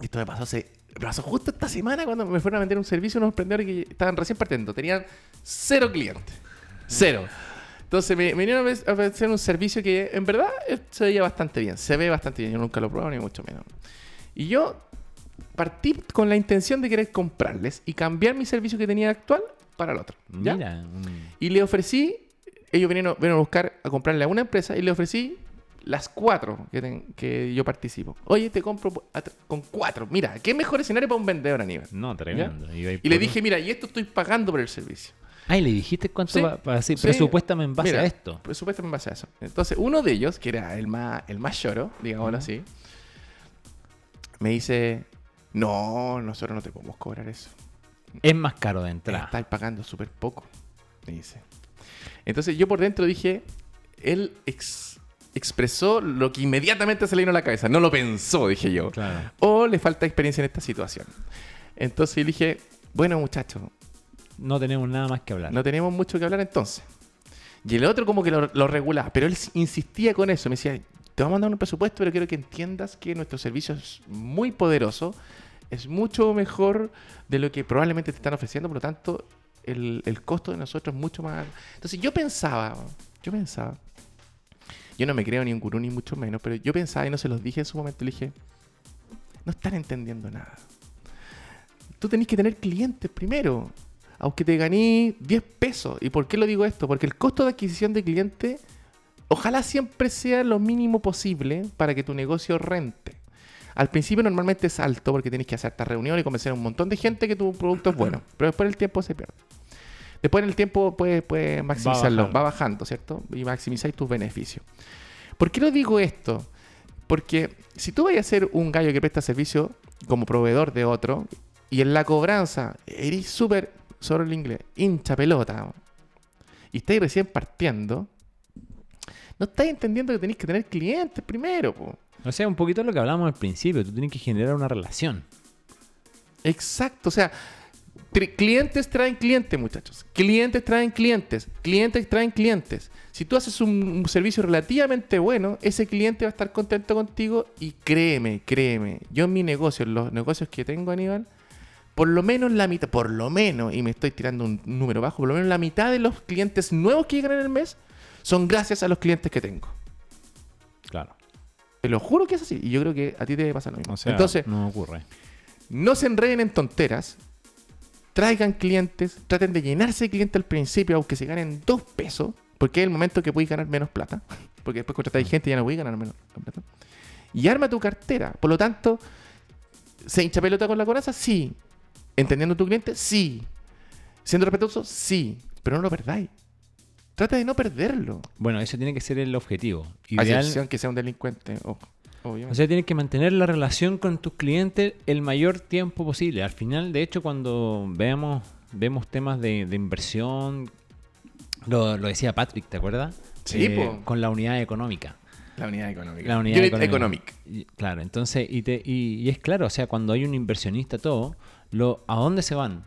esto me pasó hace... me pasó justo esta semana cuando me fueron a vender un servicio a unos emprendedores que estaban recién partiendo. Tenían cero clientes. Cero. Entonces me, me vinieron a ofrecer- un servicio que en verdad se veía bastante bien. Se ve bastante bien. Yo nunca lo he probado ni mucho menos. Y yo partí con la intención de querer comprarles y cambiar mi servicio que tenía actual para el otro. ¿ya? Mira, un- Y le ofrecí, ellos vinieron, vinieron a buscar, a comprarle a una empresa y le ofrecí las cuatro que, ten- que yo participo. Oye, te compro a con cuatro. Mira, qué mejor escenario para un vendedor, Aníbal. no, tremendo. Y le por- dije, mira, y esto estoy pagando por el servicio. Ay, le dijiste cuánto Sí, va, va así, sí. presupuéstame en base Mira, a esto. Presupuesto en base a eso. Entonces, uno de ellos, que era el más, el más lloro, digámoslo así, me dice, no, nosotros no te podemos cobrar eso. Es más caro de entrada. Estás pagando súper poco, me dice. Entonces yo por dentro dije, él ex- expresó lo que inmediatamente se le vino a la cabeza. No lo pensó, dije yo. Claro. O le falta experiencia en esta situación. Entonces yo dije, bueno muchachos, No tenemos nada más que hablar. no tenemos mucho que hablar entonces. Y el otro como que lo, lo regulaba, pero él insistía con eso. Me decía, te vamos a mandar un presupuesto, pero quiero que entiendas que nuestro servicio es muy poderoso, es mucho mejor de lo que probablemente te están ofreciendo, por lo tanto, el, el costo de nosotros es mucho más... Entonces yo pensaba, yo pensaba, yo no me creo ni un gurú ni mucho menos, pero yo pensaba y no se los dije en su momento, le dije, no están entendiendo nada. Tú tenés que tener clientes primero. Aunque te ganí 10 pesos. ¿Y por qué lo digo esto? Porque el costo de adquisición de cliente, ojalá siempre sea lo mínimo posible para que tu negocio rente. Al principio normalmente es alto porque tienes que hacer esta reunión y convencer a un montón de gente que tu producto es bueno, pero después el tiempo se pierde. Después en el tiempo puedes, puedes maximizarlo, bajando. va bajando, ¿cierto? Y maximizáis tus beneficios. ¿Por qué lo digo esto? Porque si tú vas a ser un gallo que presta servicio como proveedor de otro y en la cobranza eres súper, sobre el inglés, hincha pelota y estáis recién partiendo, no estáis entendiendo que tenéis que tener clientes primero. po. O sea, un poquito lo que hablamos al principio. Tú tienes que generar una relación. Exacto, o sea, clientes traen clientes, muchachos. Clientes traen clientes. Clientes traen clientes. Si tú haces un, un servicio relativamente bueno, ese cliente va a estar contento contigo y créeme, créeme, yo en mi negocio, en los negocios que tengo, Aníbal, por lo menos la mitad, por lo menos, y me estoy tirando un número bajo, por lo menos la mitad de los clientes nuevos que llegan en el mes son gracias a los clientes que tengo. Claro. Te lo juro que es así. Y yo creo que a ti te pasa lo mismo. O sea, Entonces, no ocurre. no se enreden en tonteras. Traigan clientes. Traten de llenarse de clientes al principio, aunque se ganen dos pesos. Porque es el momento que puedes ganar menos plata. Porque después contratáis gente y ya no puedes ganar menos plata. Y arma tu cartera. Por lo tanto, ¿se hincha pelota con la coraza? Sí. ¿Entendiendo tu cliente? Sí. ¿Siendo respetuoso? Sí. Pero no lo perdáis. Trata de no perderlo. Bueno, ese tiene que ser el objetivo. A Ideal, excepción que sea un delincuente. ojo, obviamente. O sea, tienes que mantener la relación con tus clientes el mayor tiempo posible. Al final, de hecho, cuando veamos, vemos temas de, de inversión, lo, lo decía Patrick, ¿te acuerdas? Sí, Eh. Con la unidad económica. La unidad económica. La unidad Unit económica. economic. Claro, entonces, y, te- y- y es claro, o sea, cuando hay un inversionista, todo, lo, ¿a dónde se van?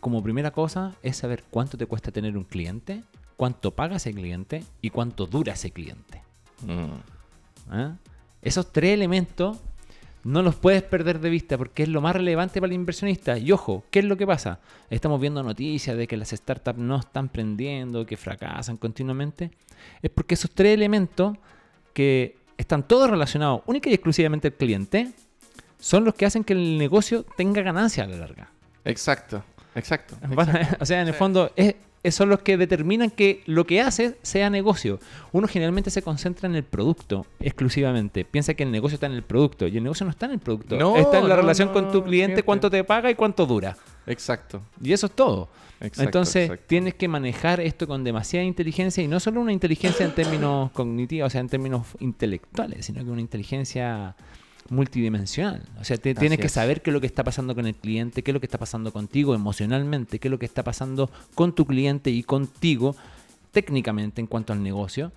Como primera cosa es saber cuánto te cuesta tener un cliente, cuánto paga ese cliente y cuánto dura ese cliente. Mm. ¿ah? Esos tres elementos no los puedes perder de vista porque es lo más relevante para el inversionista. Y ojo, ¿qué es lo que pasa? Estamos viendo noticias de que las startups no están prendiendo, que fracasan continuamente. Es porque esos tres elementos que están todos relacionados única y exclusivamente al cliente son los que hacen que el negocio tenga ganancia a la larga. Exacto, exacto. O sea, en el Sí. fondo, es, es- son los que determinan que lo que hace sea negocio. Uno generalmente se concentra en el producto exclusivamente. Piensa que el negocio está en el producto. Y el negocio no está en el producto. No, está en la no, relación no, con tu cliente, cliente. cuánto te paga y cuánto dura. Exacto. Y eso es todo. exacto, Entonces, exacto. tienes que manejar esto con demasiada inteligencia y no solo una inteligencia en términos cognitivos, o sea, en términos intelectuales, sino que una inteligencia multidimensional. O sea, te, tienes que saber qué es lo que está pasando con el cliente, qué es lo que está pasando contigo emocionalmente, qué es lo que está pasando con tu cliente y contigo técnicamente en cuanto al negocio.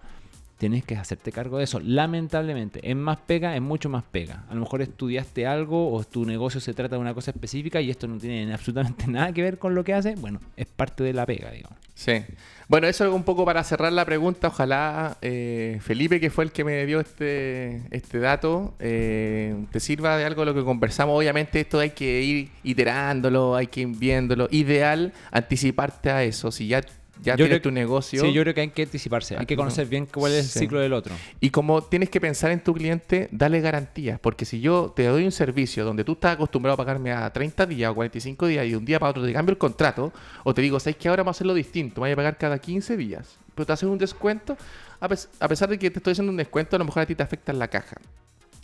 Tienes que hacerte cargo de eso. Lamentablemente, es más pega, es mucho más pega. A lo mejor estudiaste algo o tu negocio se trata de una cosa específica y esto no tiene absolutamente nada que ver con lo que hace. Bueno, es parte de la pega, digamos. Sí. Bueno, eso es un poco para cerrar la pregunta. Ojalá eh, Felipe, que fue el que me dio este, este dato, eh, te sirva de algo lo que conversamos. Obviamente esto hay que ir iterándolo, hay que ir viéndolo. Ideal anticiparte a eso. Si ya, ya Yo tienes tu negocio. Sí, yo creo que hay que anticiparse. Hay que conocer bien cuál es el ciclo del otro. Y como tienes que pensar en tu cliente, dale garantías. Porque si yo te doy un servicio donde tú estás acostumbrado a pagarme a 30 días o 45 días y de un día para otro te cambio el contrato, o te digo, ¿sabes que ahora vamos a hacerlo distinto? Voy a pagar cada 15 días. Pero te haces un descuento, a, pes- a pesar de que te estoy haciendo un descuento, a lo mejor a ti te afecta en la caja.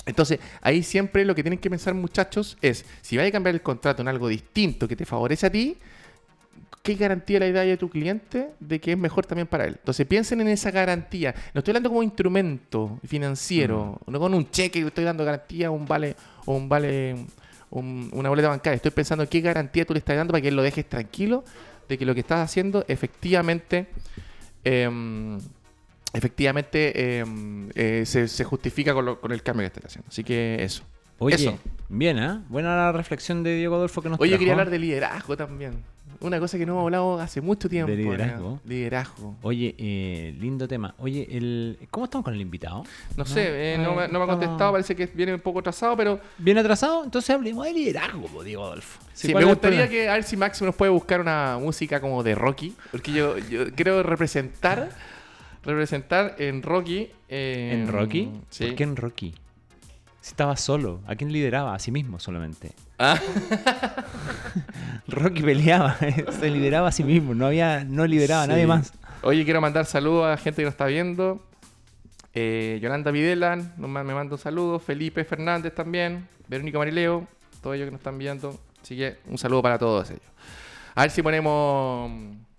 Entonces, ahí siempre lo que tienen que pensar, muchachos, es si vais a cambiar el contrato en algo distinto que te favorece a ti, ¿qué garantía le da de tu cliente de que es mejor también para él? Entonces piensen en esa garantía. No estoy hablando como instrumento financiero, no con un cheque que estoy dando garantía o un vale, o un vale, un- una boleta bancaria. Estoy pensando en qué garantía tú le estás dando para que él lo dejes tranquilo de que lo que estás haciendo efectivamente em, efectivamente em, eh, se, se justifica con, lo- con el cambio que estás haciendo. Así que eso. Oye, Eso. bien, ¿ah? Buena la reflexión de Diego Adolfo que nos Oye, yo quería trajo. hablar de liderazgo también. Una cosa que no hemos hablado hace mucho tiempo. ¿De liderazgo? ¿no? Liderazgo. Oye, eh, lindo tema. Oye, el... ¿cómo estamos con el invitado? No, sé, eh, no, me, no me ha contestado, parece que viene un poco atrasado, pero ¿Bien atrasado? Entonces hablemos de liderazgo, po, Diego Adolfo. sí, ¿cuál me gustaría que a ver si Max nos puede buscar una música como de Rocky, porque yo, yo quiero representar representar en Rocky. eh, ¿En Rocky? Sí. ¿Por qué en Rocky? Si estaba solo, ¿a quién lideraba? A sí mismo solamente. Ah. Rocky peleaba, se lideraba a sí mismo, no había, no lideraba a nadie más. Oye, quiero mandar saludos a la gente que nos está viendo. Eh, Yolanda Videla me manda un saludo. Felipe Fernández también. Verónica Marileo. Todos ellos que nos están viendo. Así que un saludo para todos ellos. A ver si ponemos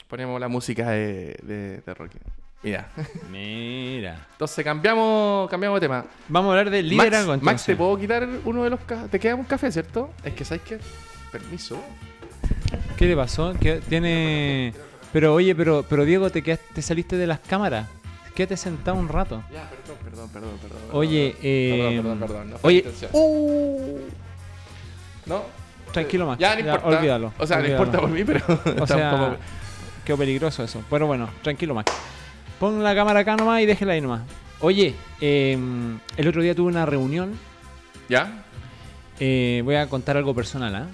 ponemos la música de, de, de Rocky. Mira. Mira. Entonces cambiamos, cambiamos de tema. Vamos a hablar Max, liderazgo Max, entonces. ¿te puedo quitar uno de los cafés? ¿Te queda un café, cierto? Es que, ¿sabes qué? Permiso. ¿Qué le pasó? ¿Qué tiene... Pero oye, pero, pero Diego, te, quedaste- te saliste de las cámaras. Quédate sentado un rato. Ya, perdón, perdón, perdón, perdón. Oye, eh, Perdón, perdón, perdón. No fue oye, uh, ¿No? tranquilo Max. Ya, no importa. olvídalo. O sea, olvídalo. no importa por mí, pero O sea, qué peligroso eso. Pero bueno, tranquilo Max. Pon la cámara acá nomás y déjela ahí nomás. Oye, eh, el otro día tuve una reunión. ¿Ya? eh, voy a contar algo personal, ¿ah?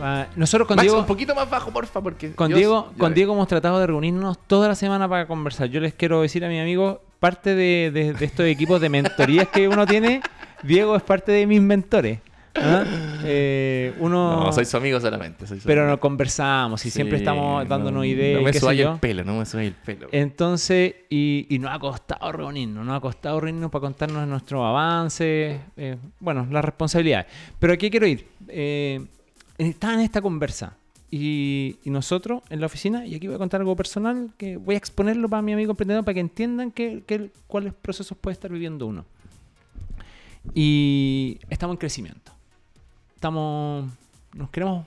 Ah, Nosotros con Max, Diego... un poquito más bajo, porfa, porque... Con Diego, con. Diego hemos tratado de reunirnos toda la semana para conversar. Yo les quiero decir a mi amigo, parte de, de- de estos equipos de mentorías que uno tiene, Diego es parte de mis mentores. ¿Ah? Eh, uno, No, soy su amigo solamente. Soy su pero amigo. nos conversamos y siempre estamos dándonos no- ideas. No me subáis el pelo, no me subáis el pelo. Entonces, y, y nos ha costado reunirnos, nos ha costado reunirnos para contarnos nuestros avances, eh, bueno, las responsabilidades. Pero aquí quiero ir. Eh, estaba en esta conversa y, y nosotros en la oficina, y aquí voy a contar algo personal que voy a exponerlo para mi amigo emprendedor para que entiendan que, que- cuáles procesos puede estar viviendo uno. Y estamos en crecimiento. Estamos, nos queremos,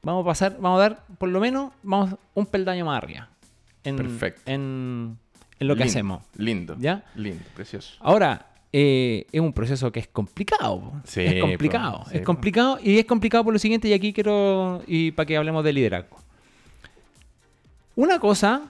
vamos a pasar, vamos a dar por lo menos, vamos un peldaño más arriba en, Perfecto. en, en lo que Lindo, hacemos. Lindo. ¿Ya? Lindo, precioso. Ahora, eh, es un proceso que es complicado. Sí, es complicado. sí, es complicado y es complicado por lo siguiente, y aquí quiero, y para que hablemos de liderazgo. Una cosa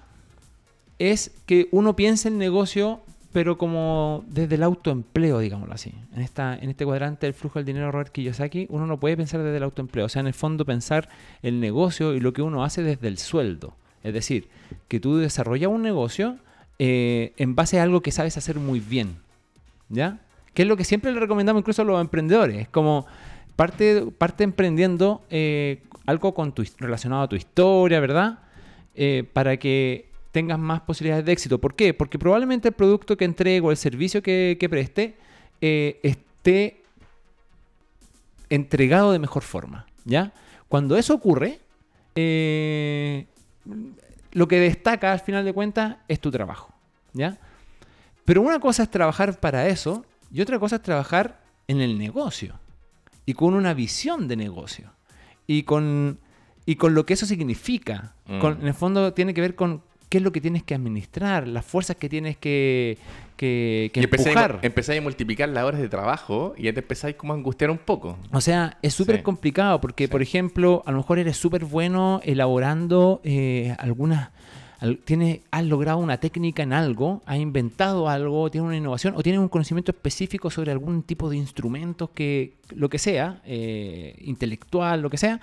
es que uno piense el negocio, pero como desde el autoempleo, digámoslo así. En, esta, en este cuadrante del flujo del dinero Robert Kiyosaki, uno no puede pensar desde el autoempleo. O sea, en el fondo pensar el negocio y lo que uno hace desde el sueldo. Es decir, que tú desarrollas un negocio eh, en base a algo que sabes hacer muy bien. ¿Ya? Que es lo que siempre le recomendamos incluso a los emprendedores. Es como parte, parte emprendiendo eh, algo con tu, relacionado a tu historia, ¿verdad? Eh, para que tengas más posibilidades de éxito. ¿Por qué? Porque probablemente el producto que entrego, el servicio que, que preste, eh, esté entregado de mejor forma. ¿Ya? Cuando eso ocurre, eh, lo que destaca al final de cuentas es tu trabajo. ¿Ya? Pero una cosa es trabajar para eso y otra cosa es trabajar en el negocio y con una visión de negocio y con, y con lo que eso significa. Mm. Con- en el fondo tiene que ver con qué es lo que tienes que administrar, las fuerzas que tienes que, que, que y empujar. empezáis a multiplicar las horas de trabajo y ya te empezáis como a angustiar un poco. O sea, es súper Sí. complicado porque, Sí. por ejemplo, a lo mejor eres súper bueno elaborando eh, algunas... al- Tienes, has logrado una técnica en algo, has inventado algo, tienes una innovación o tienes un conocimiento específico sobre algún tipo de instrumentos que, lo que sea, eh, intelectual, lo que sea,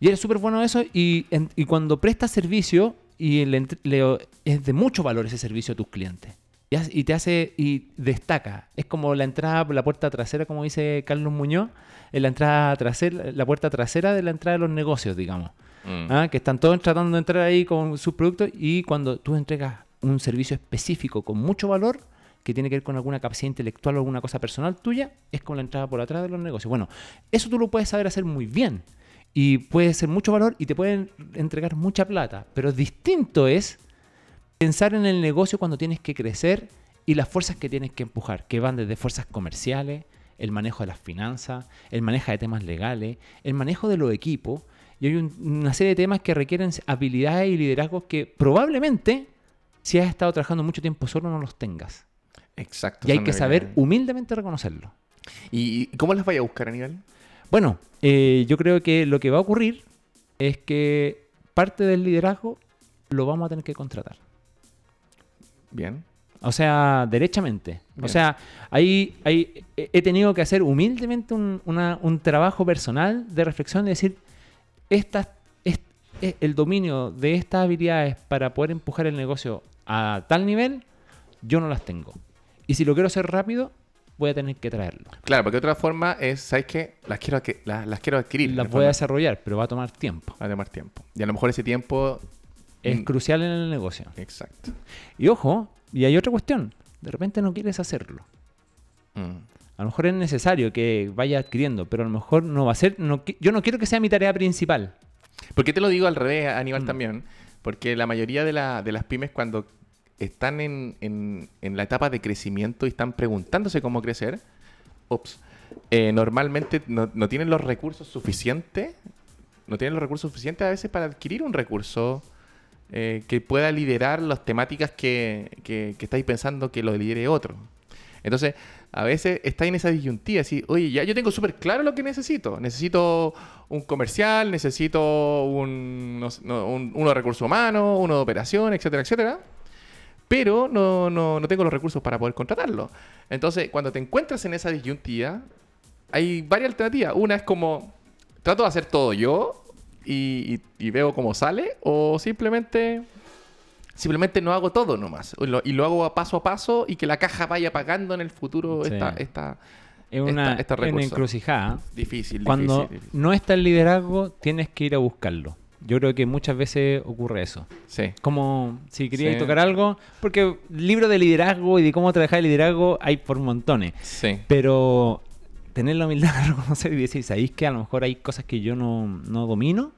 y eres súper bueno en eso y, en- y cuando prestas servicio y le entre- le- es de mucho valor ese servicio a tus clientes. Y, te hace y destaca. Es como la entrada por la puerta trasera, como dice Carlos Muñoz, en la entrada trasera, la puerta trasera de la entrada de los negocios, digamos. Mm. ¿Ah? Que están todos tratando de entrar ahí con sus productos y cuando tú entregas un servicio específico con mucho valor, que tiene que ver con alguna capacidad intelectual o alguna cosa personal tuya, es como la entrada por atrás de los negocios. Bueno, eso tú lo puedes saber hacer muy bien y puede ser mucho valor y te pueden entregar mucha plata, pero distinto es pensar en el negocio cuando tienes que crecer y las fuerzas que tienes que empujar, que van desde fuerzas comerciales, el manejo de las finanzas, el manejo de temas legales, el manejo de los equipos. Y hay un- una serie de temas que requieren habilidades y liderazgos que probablemente, si has estado trabajando mucho tiempo solo, no los tengas. Exacto. Y hay que saber humildemente reconocerlo. ¿Y cómo las vais a buscar, Aníbal? Bueno, eh, yo creo que lo que va a ocurrir es que parte del liderazgo lo vamos a tener que contratar. Bien. O sea, derechamente. O sea, ahí, ahí he he tenido que hacer humildemente un, una- un trabajo personal de reflexión y decir, estas, es- es- el dominio de estas habilidades para poder empujar el negocio a tal nivel, yo no las tengo. Y si lo quiero hacer rápido, voy a tener que traerlo. Claro, porque otra forma es, ¿sabes qué? Las quiero, las, las quiero adquirir. Las voy a desarrollar, pero va a tomar tiempo. Va a tomar tiempo. Y a lo mejor ese tiempo... Es Mm, crucial en el negocio. Exacto. Y ojo, y hay otra cuestión. De repente no quieres hacerlo. Mm. A lo mejor es necesario que vaya adquiriendo, pero a lo mejor no va a ser. No, yo no quiero que sea mi tarea principal. ¿Por qué te lo digo al revés, Aníbal, Mm. también? Porque la mayoría de, la- de las pymes cuando están en, en- en la etapa de crecimiento y están preguntándose cómo crecer, ups, eh, normalmente no, no tienen los recursos suficientes, no tienen los recursos suficientes a veces para adquirir un recurso eh, que pueda liderar las temáticas que, que, que estáis pensando que lo lidere otro. Entonces, a veces está en esa disyuntiva, así, oye, ya yo tengo súper claro lo que necesito. Necesito un comercial, necesito un, un- uno de recursos humanos, uno de operación, etcétera, etcétera. Pero no, no, no tengo los recursos para poder contratarlo. Entonces, cuando te encuentras en esa disyuntiva, hay varias alternativas. Una es como, trato de hacer todo yo y, y- y veo cómo sale, o simplemente simplemente no hago todo nomás. Y lo, y lo hago a paso a paso y que la caja vaya pagando en el futuro Sí. esta, esta Es una, Esta- es una recurso. encrucijada. difícil, Cuando difícil, difícil. no está el liderazgo, tienes que ir a buscarlo. Yo creo que muchas veces ocurre eso. Sí. Como si querías Sí. tocar algo, porque libro de liderazgo y de cómo trabajar el liderazgo hay por montones. Sí. Pero tener la humildad de reconocer y decir, ¿sabéis que a lo mejor hay cosas que yo no, no domino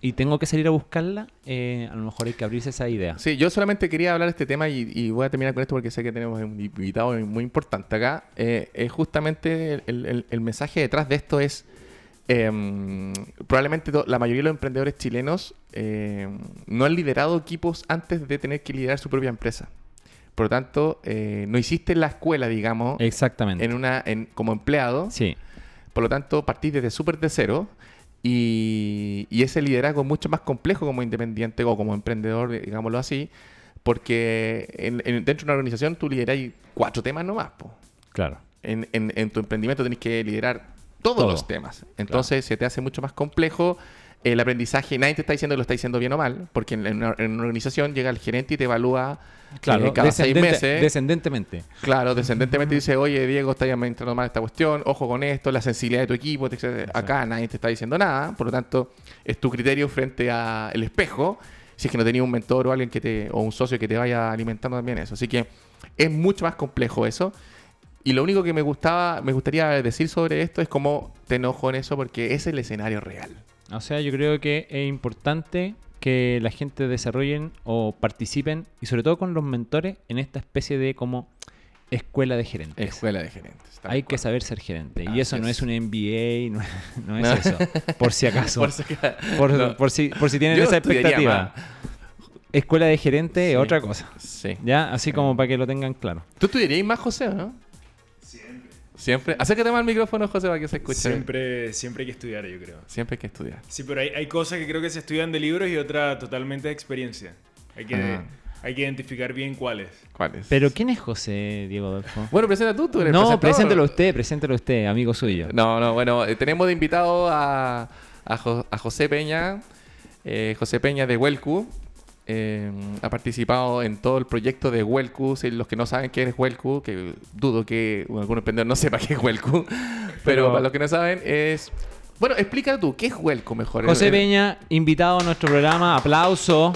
y tengo que salir a buscarla? Eh, a lo mejor hay que abrirse esa idea. Sí, yo solamente quería hablar de este tema y, y voy a terminar con esto porque sé que tenemos un invitado muy importante acá. Eh, eh, justamente el, el- el mensaje detrás de esto es, em, probablemente la mayoría de los emprendedores chilenos em, no han liderado equipos antes de tener que liderar su propia empresa. Por lo tanto, eh, no hiciste la escuela, digamos, Exactamente. en una, en, como empleado. Sí, Por lo tanto, partís desde súper de cero y, y ese liderazgo es mucho más complejo como independiente o como emprendedor, digámoslo así, porque en- en- dentro de una organización tú lideras cuatro temas nomás. po. claro. En, en- en tu emprendimiento tenés que liderar todos Todo. los temas. Entonces se te hace mucho más complejo el aprendizaje. Nadie te está diciendo que lo está diciendo bien o mal, porque en, una, en una organización llega el gerente y te evalúa Claro, eh, cada seis meses. descendentemente. Claro, descendentemente dice, oye, Diego, está administrando mal esta cuestión, ojo con esto, la sensibilidad de tu equipo, etc. Acá nadie te está diciendo nada, por lo tanto, es tu criterio frente al espejo, si es que no tenías un mentor o alguien que te, o un socio que te vaya alimentando también eso. Así que es mucho más complejo eso. Y lo único que me gustaba, me gustaría decir sobre esto es cómo te enojo en eso, porque es el escenario real. O sea, yo creo que es importante que la gente desarrollen o participen, y sobre todo con los mentores, en esta especie de como escuela de gerentes. Escuela de gerentes. Hay que saber ser gerente. Y eso no es. un MBA, no, no es No. eso. Por si acaso. Por si. No. por si, por si tienen Yo esa expectativa. Escuela de gerente Sí. es otra cosa. Sí. ¿Ya? Así Sí. como para que lo tengan claro. ¿Tú estudiarías más, José, o no? Siempre. Acércate más al micrófono, José, para que se escuche. Siempre, siempre hay que estudiar, yo creo. Siempre hay que estudiar. Sí, pero hay, hay cosas que creo que se estudian de libros y otras totalmente de experiencia. Hay que, hay que identificar bien cuáles. ¿Cuáles? Pero ¿quién es José Diego Adolfo? Bueno, presenta tú, tú eres No, preséntelo usted, preséntelo usted, amigo suyo. No, no, bueno, eh, tenemos de invitado a, a, Jo- a José Peña, eh, José Peña de Huelcu. Eh, ha participado en todo el proyecto de Huelcu. Si los que no saben qué es Huelcu, que dudo que algún emprendedor no sepa qué es Huelcu, pero, Pero- para los que no saben es... Bueno, explica tú, ¿qué es Huelcu mejor? José Peña, invitado a nuestro programa, aplauso.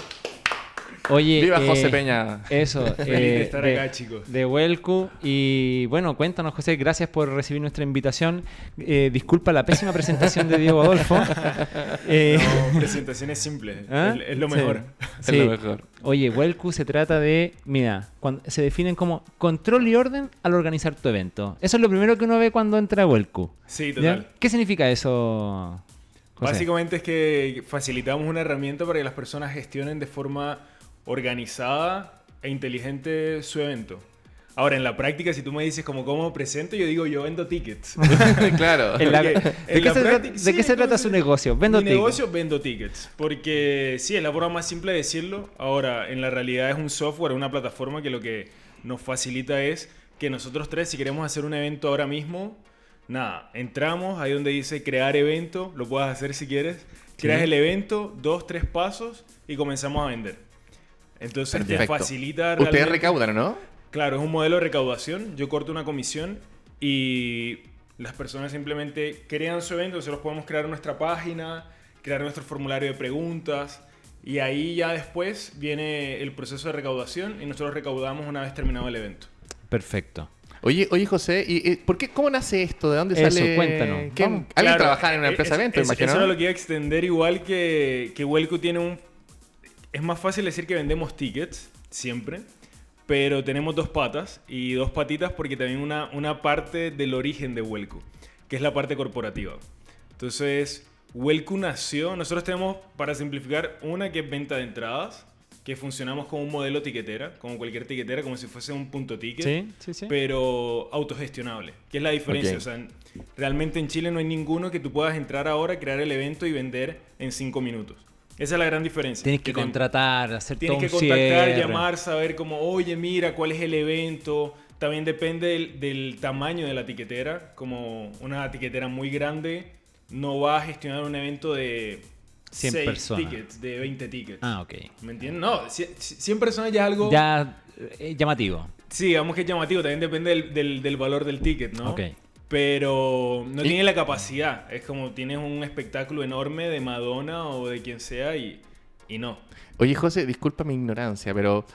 Oye, Viva eh, José Peña. Eso, Feliz eh, de estar acá, chicos. de Huelcu. Y bueno, cuéntanos, José, gracias por recibir nuestra invitación. Eh, disculpa la pésima presentación de Diego Adolfo. Eh, No, presentaciones simples. ¿Ah? Es, es lo Sí. mejor. Es sí. lo mejor. Oye, Huelcu se trata de, mira, cuando, se definen como control y orden al organizar tu evento. Eso es lo primero que uno ve cuando entra a Huelcu. Sí, ¿ya? total. ¿Qué significa eso? José? Básicamente es que facilitamos una herramienta para que las personas gestionen de forma organizada e inteligente su evento. Ahora, en la práctica, si tú me dices como cómo presento, yo digo yo vendo tickets. claro. La- Porque ¿De, qué la se, trata- práctica- de sí, qué se trata su negocio? Vendo Mi tickets. negocio vendo tickets. Porque sí, es la forma más simple de decirlo. Ahora, en la realidad es un software, una plataforma que lo que nos facilita es que nosotros tres, si queremos hacer un evento ahora mismo, nada, entramos ahí donde dice crear evento, lo puedes hacer si quieres. Creas el evento, dos, tres pasos y comenzamos a vender. Entonces te facilita Ustedes recaudan, ¿no? Claro, es un modelo de recaudación. Yo corto una comisión y las personas simplemente crean su evento, nosotros podemos crear nuestra página, crear nuestro formulario de preguntas y ahí ya después viene el proceso de recaudación y nosotros recaudamos una vez terminado el evento. Perfecto. Oye, oye José, ¿y, y por qué, cómo nace esto? ¿De dónde Eso, sale? cuéntanos. ¿Quién- Vamos. Alguien Claro, trabaja en una eh, empresa de eventos, imagino. Eso lo a extender, igual que, que Welco tiene un... Es más fácil decir que vendemos tickets, siempre, pero tenemos dos patas y dos patitas porque también una, una parte del origen de Welco, que es la parte corporativa. Entonces, Welco nació, nosotros tenemos, para simplificar, una que es venta de entradas, que funcionamos como un modelo tiquetera, como cualquier tiquetera, como si fuese un punto ticket Sí, sí, sí. pero autogestionable. ¿Qué es la diferencia? O sea, realmente en Chile no hay ninguno que tú puedas entrar ahora, crear el evento y vender en cinco minutos. Esa es la gran diferencia. Tienes que te- contratar, hacer Tienes todo que contactar, cierre. llamar, saber como, oye, mira, cuál es el evento. También depende del, del tamaño de la tiquetera. Como una tiquetera muy grande no va a gestionar un evento de 100 seis personas. tickets, de 20 tickets. Ah, ok. ¿Me entiendes? No, ci- ci- 100 personas ya es algo... Ya eh, llamativo. Sí, digamos que es llamativo, también depende del, del- del valor del ticket, ¿no? Ok. Pero no Y- tiene la capacidad. Es como tienes un espectáculo enorme de Madonna o de quien sea y, y no. Oye, José, disculpa mi ignorancia, pero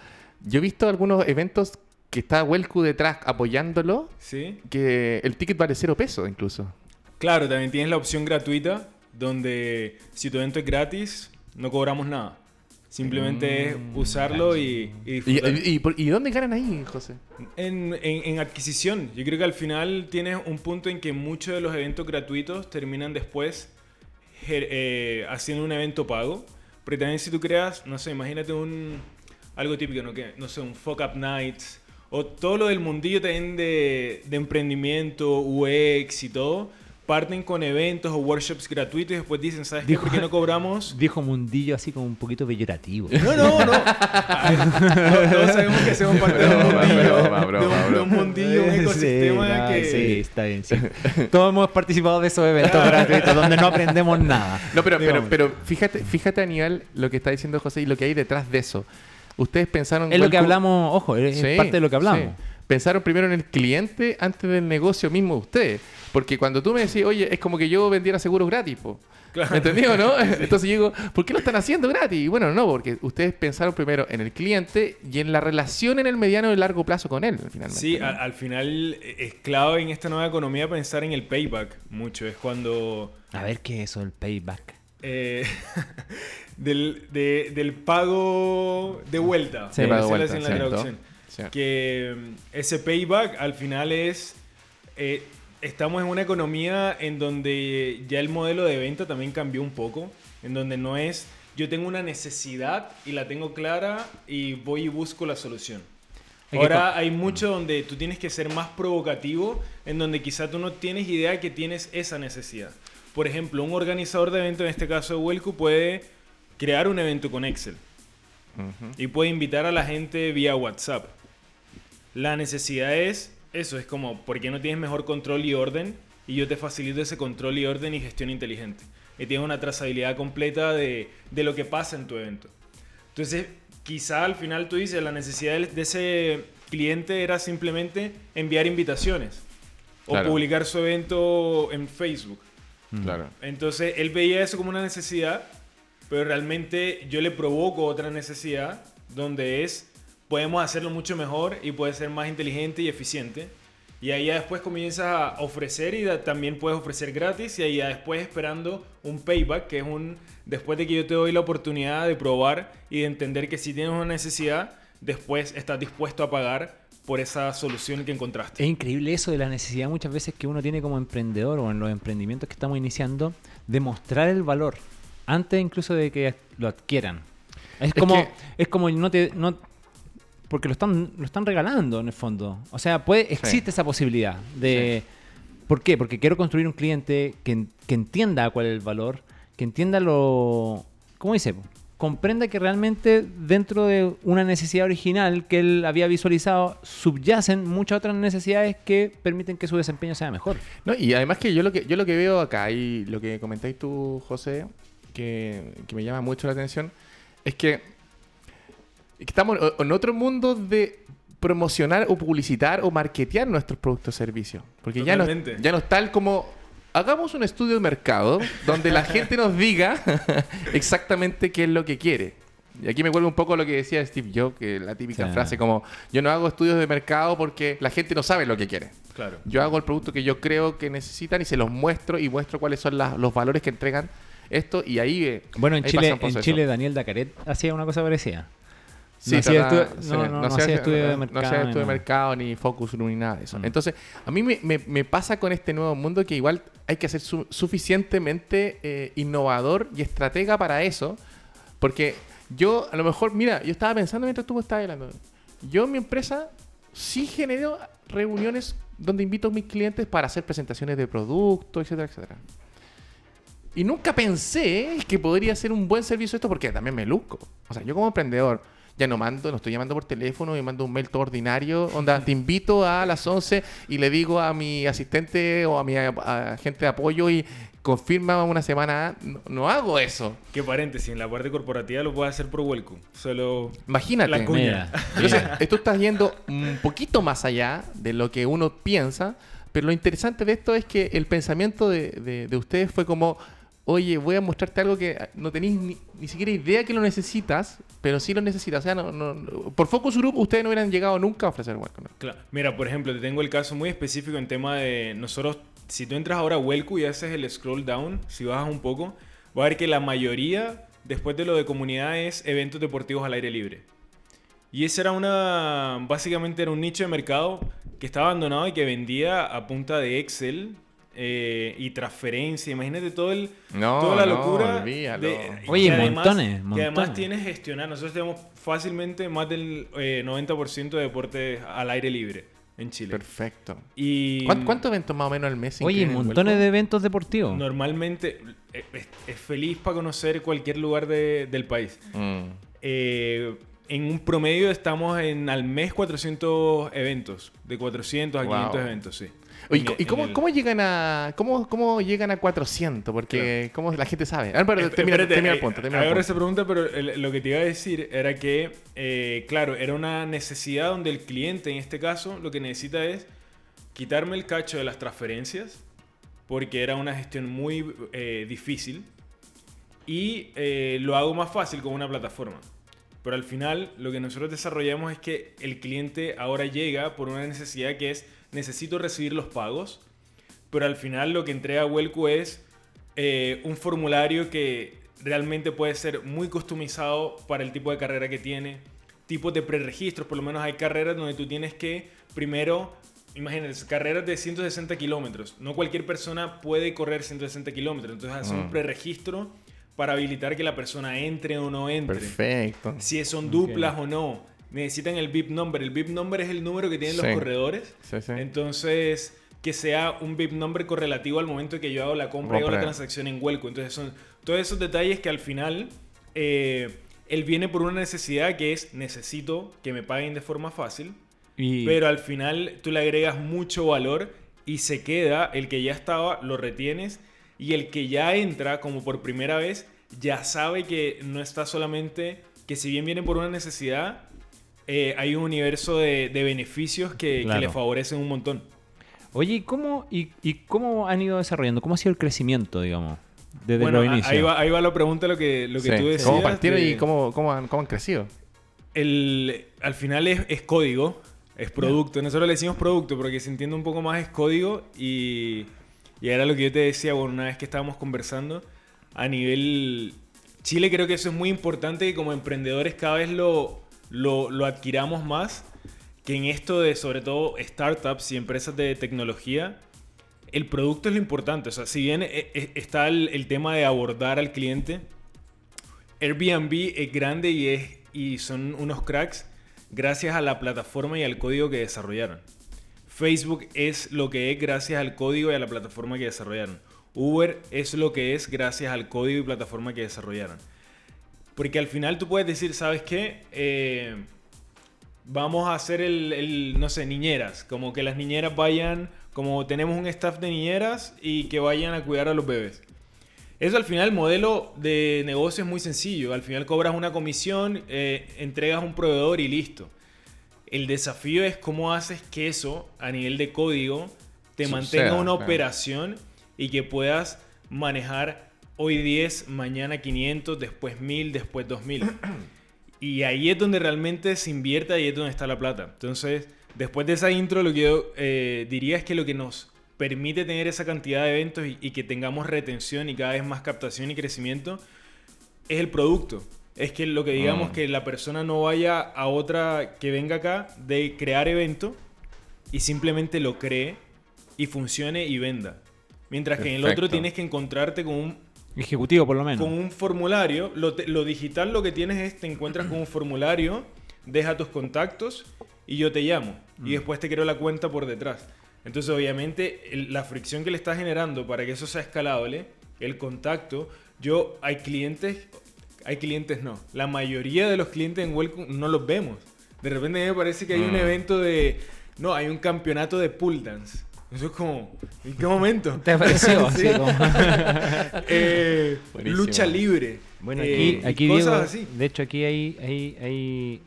yo he visto algunos eventos que está Welcu detrás apoyándolo, ¿Sí? que el ticket vale cero pesos incluso. Claro, también tienes la opción gratuita donde si tu evento es gratis, no cobramos nada. Simplemente es usarlo y, y ¿Y, y, y dónde ganan ahí, José? En, en- en adquisición, yo creo que al final tienes un punto en que muchos de los eventos gratuitos terminan después eh, haciendo un evento pago. Pero también si tú creas, no sé, imagínate un algo típico, ¿no? Que, no sé, un fuck up nights o todo lo del mundillo también de, de emprendimiento, UX y todo. Parten con eventos o workshops gratuitos y después dicen, ¿sabes qué? Dijo- ¿Por qué no cobramos? Dijo Mundillo así como un poquito peyorativo. No, no, no. Ah, Todos sabemos que hacemos parte de un mundillo, broma, broma, de un, de un broma. mundillo, un ecosistema sí, que... Sí, está bien, sí. Todos hemos participado de esos eventos gratuitos donde no aprendemos nada. No, pero, pero, pero fíjate, fíjate Aníbal lo que está diciendo José y lo que hay detrás de eso. Ustedes pensaron... Es lo que hablamos, ojo, es Sí, parte de lo que hablamos. sí. Pensaron primero en el cliente antes del negocio mismo de ustedes. Porque cuando tú me decís, oye, es como que yo vendiera seguros gratis, po. Claro. ¿Me entendí o no? Entonces yo digo, ¿por qué lo están haciendo gratis? Y bueno, no, porque ustedes pensaron primero en el cliente y en la relación en el mediano y largo plazo con él, finalmente. Sí, al final es clave en esta nueva economía pensar en el payback mucho. Es cuando... A ver qué es eso, el payback. eh, del, de- del pago de vuelta. Sí. por Pago de decirlo vuelta, así en la traducción. Sí. que mm, ese payback al final es eh, estamos en una economía en donde ya el modelo de venta también cambió un poco en donde no es yo tengo una necesidad y la tengo clara y voy y busco la solución ahora hay mucho donde tú tienes que ser más provocativo en donde quizá tú no tienes idea que tienes esa necesidad por ejemplo un organizador de evento en este caso de Welco puede crear un evento con Excel Ujú. y puede invitar a la gente vía WhatsApp. La necesidad es eso, es como, ¿por qué no tienes mejor control y orden? Y yo te facilito ese control y orden y gestión inteligente. Y tienes una trazabilidad completa de, de lo que pasa en tu evento. Entonces, quizá al final tú dices, la necesidad de ese cliente era simplemente enviar invitaciones o Claro. publicar su evento en Facebook. Claro. Entonces él veía eso como una necesidad, pero realmente yo le provoco otra necesidad donde es podemos hacerlo mucho mejor y puede ser más inteligente y eficiente. Y ahí ya después comienzas a ofrecer y da- también puedes ofrecer gratis y ahí ya después esperando un payback, que es un después de que yo te doy la oportunidad de probar y de entender que si tienes una necesidad, después estás dispuesto a pagar por esa solución que encontraste. Es increíble eso de la necesidad muchas veces que uno tiene como emprendedor o en los emprendimientos que estamos iniciando de mostrar el valor antes incluso de que lo adquieran. Es, Es como que- es como no te no porque lo están lo están regalando en el fondo. O sea, puede existe esa posibilidad de ¿Por qué? Porque quiero construir un cliente que, que entienda cuál es el valor, que entienda lo ¿cómo dice? comprenda que realmente dentro de una necesidad original que él había visualizado subyacen muchas otras necesidades que permiten que su desempeño sea mejor. No, y además que yo lo que yo lo que veo acá y lo que comentáis tú, José, que, que me llama mucho la atención, es que estamos en otro mundo de promocionar o publicitar o marketear nuestros productos o servicios. Porque ya no, ya no es tal como hagamos un estudio de mercado donde la gente nos diga exactamente qué es lo que quiere. Y aquí me vuelve un poco a lo que decía Steve Jobs, que la típica Sí. frase como yo no hago estudios de mercado porque la gente no sabe lo que quiere. Claro. Yo hago el producto que yo creo que necesitan y se los muestro y muestro cuáles son las- los valores que entregan esto y ahí... eh, Bueno, en ahí Chile, en. Chile Daniel Dacaret hacía una cosa parecida. Sí, no hacía trata- estu- sí, no, no, no hacía estudio de mercado. No hacía estudio de mercado, ni focus ni nada de eso. Mm. Entonces, a mí me, me- me pasa con este nuevo mundo que igual hay que ser su- suficientemente eh, innovador y estratega para eso. Porque yo, a lo mejor, mira, yo estaba pensando mientras tú estabas hablando. Yo en mi empresa sí genero reuniones donde invito a mis clientes para hacer presentaciones de productos, etcétera, etcétera. Y nunca pensé que podría ser un buen servicio esto porque también me luzco. O sea, yo como emprendedor ya no mando, no estoy llamando por teléfono y mando un mail todo ordinario. Onda, te invito a las 11 y le digo a mi asistente o a mi agente de apoyo y confirma una semana. No, no hago eso. Que paréntesis, en la parte corporativa lo puedes hacer por Welcome. Solo Imagínate. La cuña. Mira, Entonces, esto está yendo un poquito más allá de lo que uno piensa, pero lo interesante de esto es que el pensamiento de, de- de ustedes fue como, oye, voy a mostrarte algo que no tenéis ni, ni siquiera idea que lo necesitas, pero sí lo necesitas. O sea, no, no- por Focus Group ustedes no hubieran llegado nunca a ofrecer Welcome. Claro. Mira, por ejemplo, te tengo el caso muy específico en tema de nosotros, si tú entras ahora a Welcu y haces el scroll down, si bajas un poco, va a ver que la mayoría, después de lo de comunidad, es eventos deportivos al aire libre. Y ese era una, básicamente era un nicho de mercado que estaba abandonado y que vendía a punta de Excel eh, y transferencia. Imagínate todo el, No, toda la no, locura. olvídalo. Oye, que además- montones, Que además montones. tienes gestionar. Nosotros tenemos fácilmente más del eh, 90% de deportes al aire libre en Chile. Perfecto. Y ¿Cuánto- ¿Cuántos eventos más o menos al mes? Oye, montones de eventos deportivos. normalmente eh, es, es feliz para conocer cualquier lugar de- del país. Mm. Eh, en un promedio estamos en al mes 400 eventos. De 400 a Wow. 500 eventos, sí. Oye, ¿y cómo, el- cómo llegan a cómo, cómo llegan a 400? Porque cómo la gente sabe. Ah, pero Esp- termina, el eh, punto. termina Ahora esa pregunta, pero el- lo que te iba a decir era que, eh, claro, era una necesidad donde el cliente, en este caso, lo que necesita es quitarme el cacho de las transferencias, porque era una gestión muy eh, difícil, y eh, lo hago más fácil con una plataforma. Pero al final, lo que nosotros desarrollamos es que el cliente ahora llega por una necesidad que es, necesito recibir los pagos, pero al final lo que entrega Welco es eh, un formulario que realmente puede ser muy customizado para el tipo de carrera que tiene, tipos de preregistros, por lo menos hay carreras donde tú tienes que primero, imagínate, carreras de 160 kilómetros, no cualquier persona puede correr 160 kilómetros, entonces hace un Mm. preregistro para habilitar que la persona entre o no entre Perfecto. si son duplas o no. Necesitan el VIP number. El VIP number es el número que tienen Sí. los corredores. Sí, sí. Entonces, que sea un VIP number correlativo al momento que yo hago la compra y hago la transacción en Welco. Entonces, son todos esos detalles que al final eh, él viene por una necesidad que es necesito que me paguen de forma fácil. Y- Pero al final tú le agregas mucho valor y se queda el que ya estaba, lo retienes. Y el que ya entra como por primera vez, ya sabe que no está solamente, que si bien viene por una necesidad, eh, hay un universo de, de beneficios que, le favorecen un montón. Oye, ¿y cómo, y, y cómo han ido desarrollando? ¿Cómo ha sido el crecimiento, digamos, desde bueno, los inicios? ahí va, ahí va la pregunta, lo que, lo que Sí. tú decías. ¿Cómo partieron de- y cómo, cómo, han, cómo han crecido? el, al final es, es código, es producto. Nosotros le decimos producto porque se entiende un poco más es código y, y era lo que yo te decía bueno, una vez que estábamos conversando. A nivel Chile creo que eso es muy importante que como emprendedores cada vez lo, lo, lo adquiramos más. Que en esto de sobre todo startups y empresas de tecnología, el producto es lo importante. O sea, si bien eh, eh, está el, el tema de abordar al cliente, Airbnb es grande y, es, y son unos cracks gracias a la plataforma y al código que desarrollaron. Facebook es lo que es gracias al código y a la plataforma que desarrollaron. Uber es lo que es gracias al código y plataforma que desarrollaron. Porque al final tú puedes decir, ¿sabes qué? Eh, vamos a hacer el, el, no sé, niñeras. Como que las niñeras vayan, como tenemos un staff de niñeras y que vayan a cuidar a los bebés. Eso al final el modelo de negocio es muy sencillo. Al final cobras una comisión, eh, entregas un proveedor y listo. El desafío es cómo haces que eso, a nivel de código, te mantenga una claro. operación y que puedas manejar hoy 10, mañana 500, después 1000, después 2000. Y ahí es donde realmente se invierte, ahí es donde está la plata. Entonces, después de esa intro, lo que yo eh, diría es que lo que nos permite tener esa cantidad de eventos y, y que tengamos retención y cada vez más captación y crecimiento es el producto. Es que lo que digamos Mm. que la persona no vaya a otra que venga acá de crear evento y simplemente lo cree y funcione y venda. Mientras que en el otro tienes que encontrarte con un Ejecutivo, por lo menos. con un formulario. Lo, te- lo digital lo que tienes es te encuentras con un formulario, deja tus contactos y yo te llamo. Y después te creo la cuenta por detrás. Entonces, obviamente, el- la fricción que le estás generando para que eso sea escalable, el contacto. Yo, hay clientes, hay clientes no. La mayoría de los clientes en Welcome no los vemos. De repente me parece que hay un Mm. evento de. No, hay un campeonato de pull dance. Eso es como. ¿En qué momento? ¿Te pareció? Sí. Así como- Eh, lucha libre. Bueno, Eh, aquí, aquí cosas Diego, así. de hecho aquí hay, hay, hay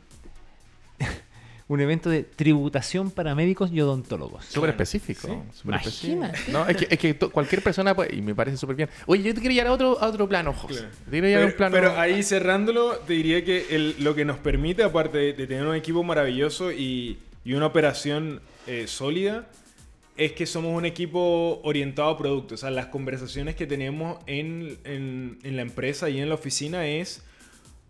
un evento de tributación para médicos y odontólogos. Súper específico. Sí. súper específico. No, es que, es que cualquier persona puede, y me parece súper bien. Oye, yo te quería llevar a otro, a otro plano, José. Claro. Te quería llevar a un Pero, plano. pero ahí cerrándolo, te diría que el- lo que nos permite, aparte de, de tener un equipo maravilloso y, y una operación eh, sólida, es que somos un equipo orientado a productos. O sea, las conversaciones que tenemos en, en- en la empresa y en la oficina es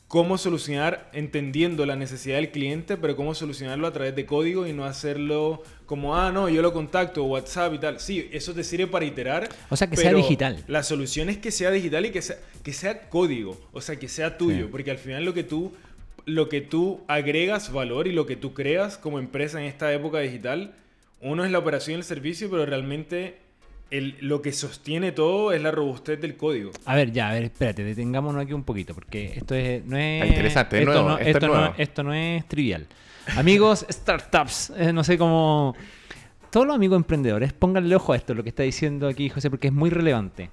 cómo solucionar entendiendo la necesidad del cliente, pero cómo solucionarlo a través de código y no hacerlo como, ah, no, yo lo contacto, WhatsApp y tal. Sí, eso te sirve para iterar. O sea, que sea digital. La solución es que sea digital y que sea, que sea código, o sea, que sea tuyo, Sí. porque al final lo que tú lo que tú agregas valor y lo que tú creas como empresa en esta época digital, uno es la operación y el servicio, pero realmente el- lo que sostiene todo es la robustez del código. A ver, ya, a ver, espérate, detengámonos aquí un poquito, porque esto es, no es... Está interesante, es esto nuevo, no, esto es esto, no, nuevo. esto no es trivial. Amigos startups, eh, no sé cómo... Todos los amigos emprendedores, pónganle ojo a esto, lo que está diciendo aquí José, porque es muy relevante.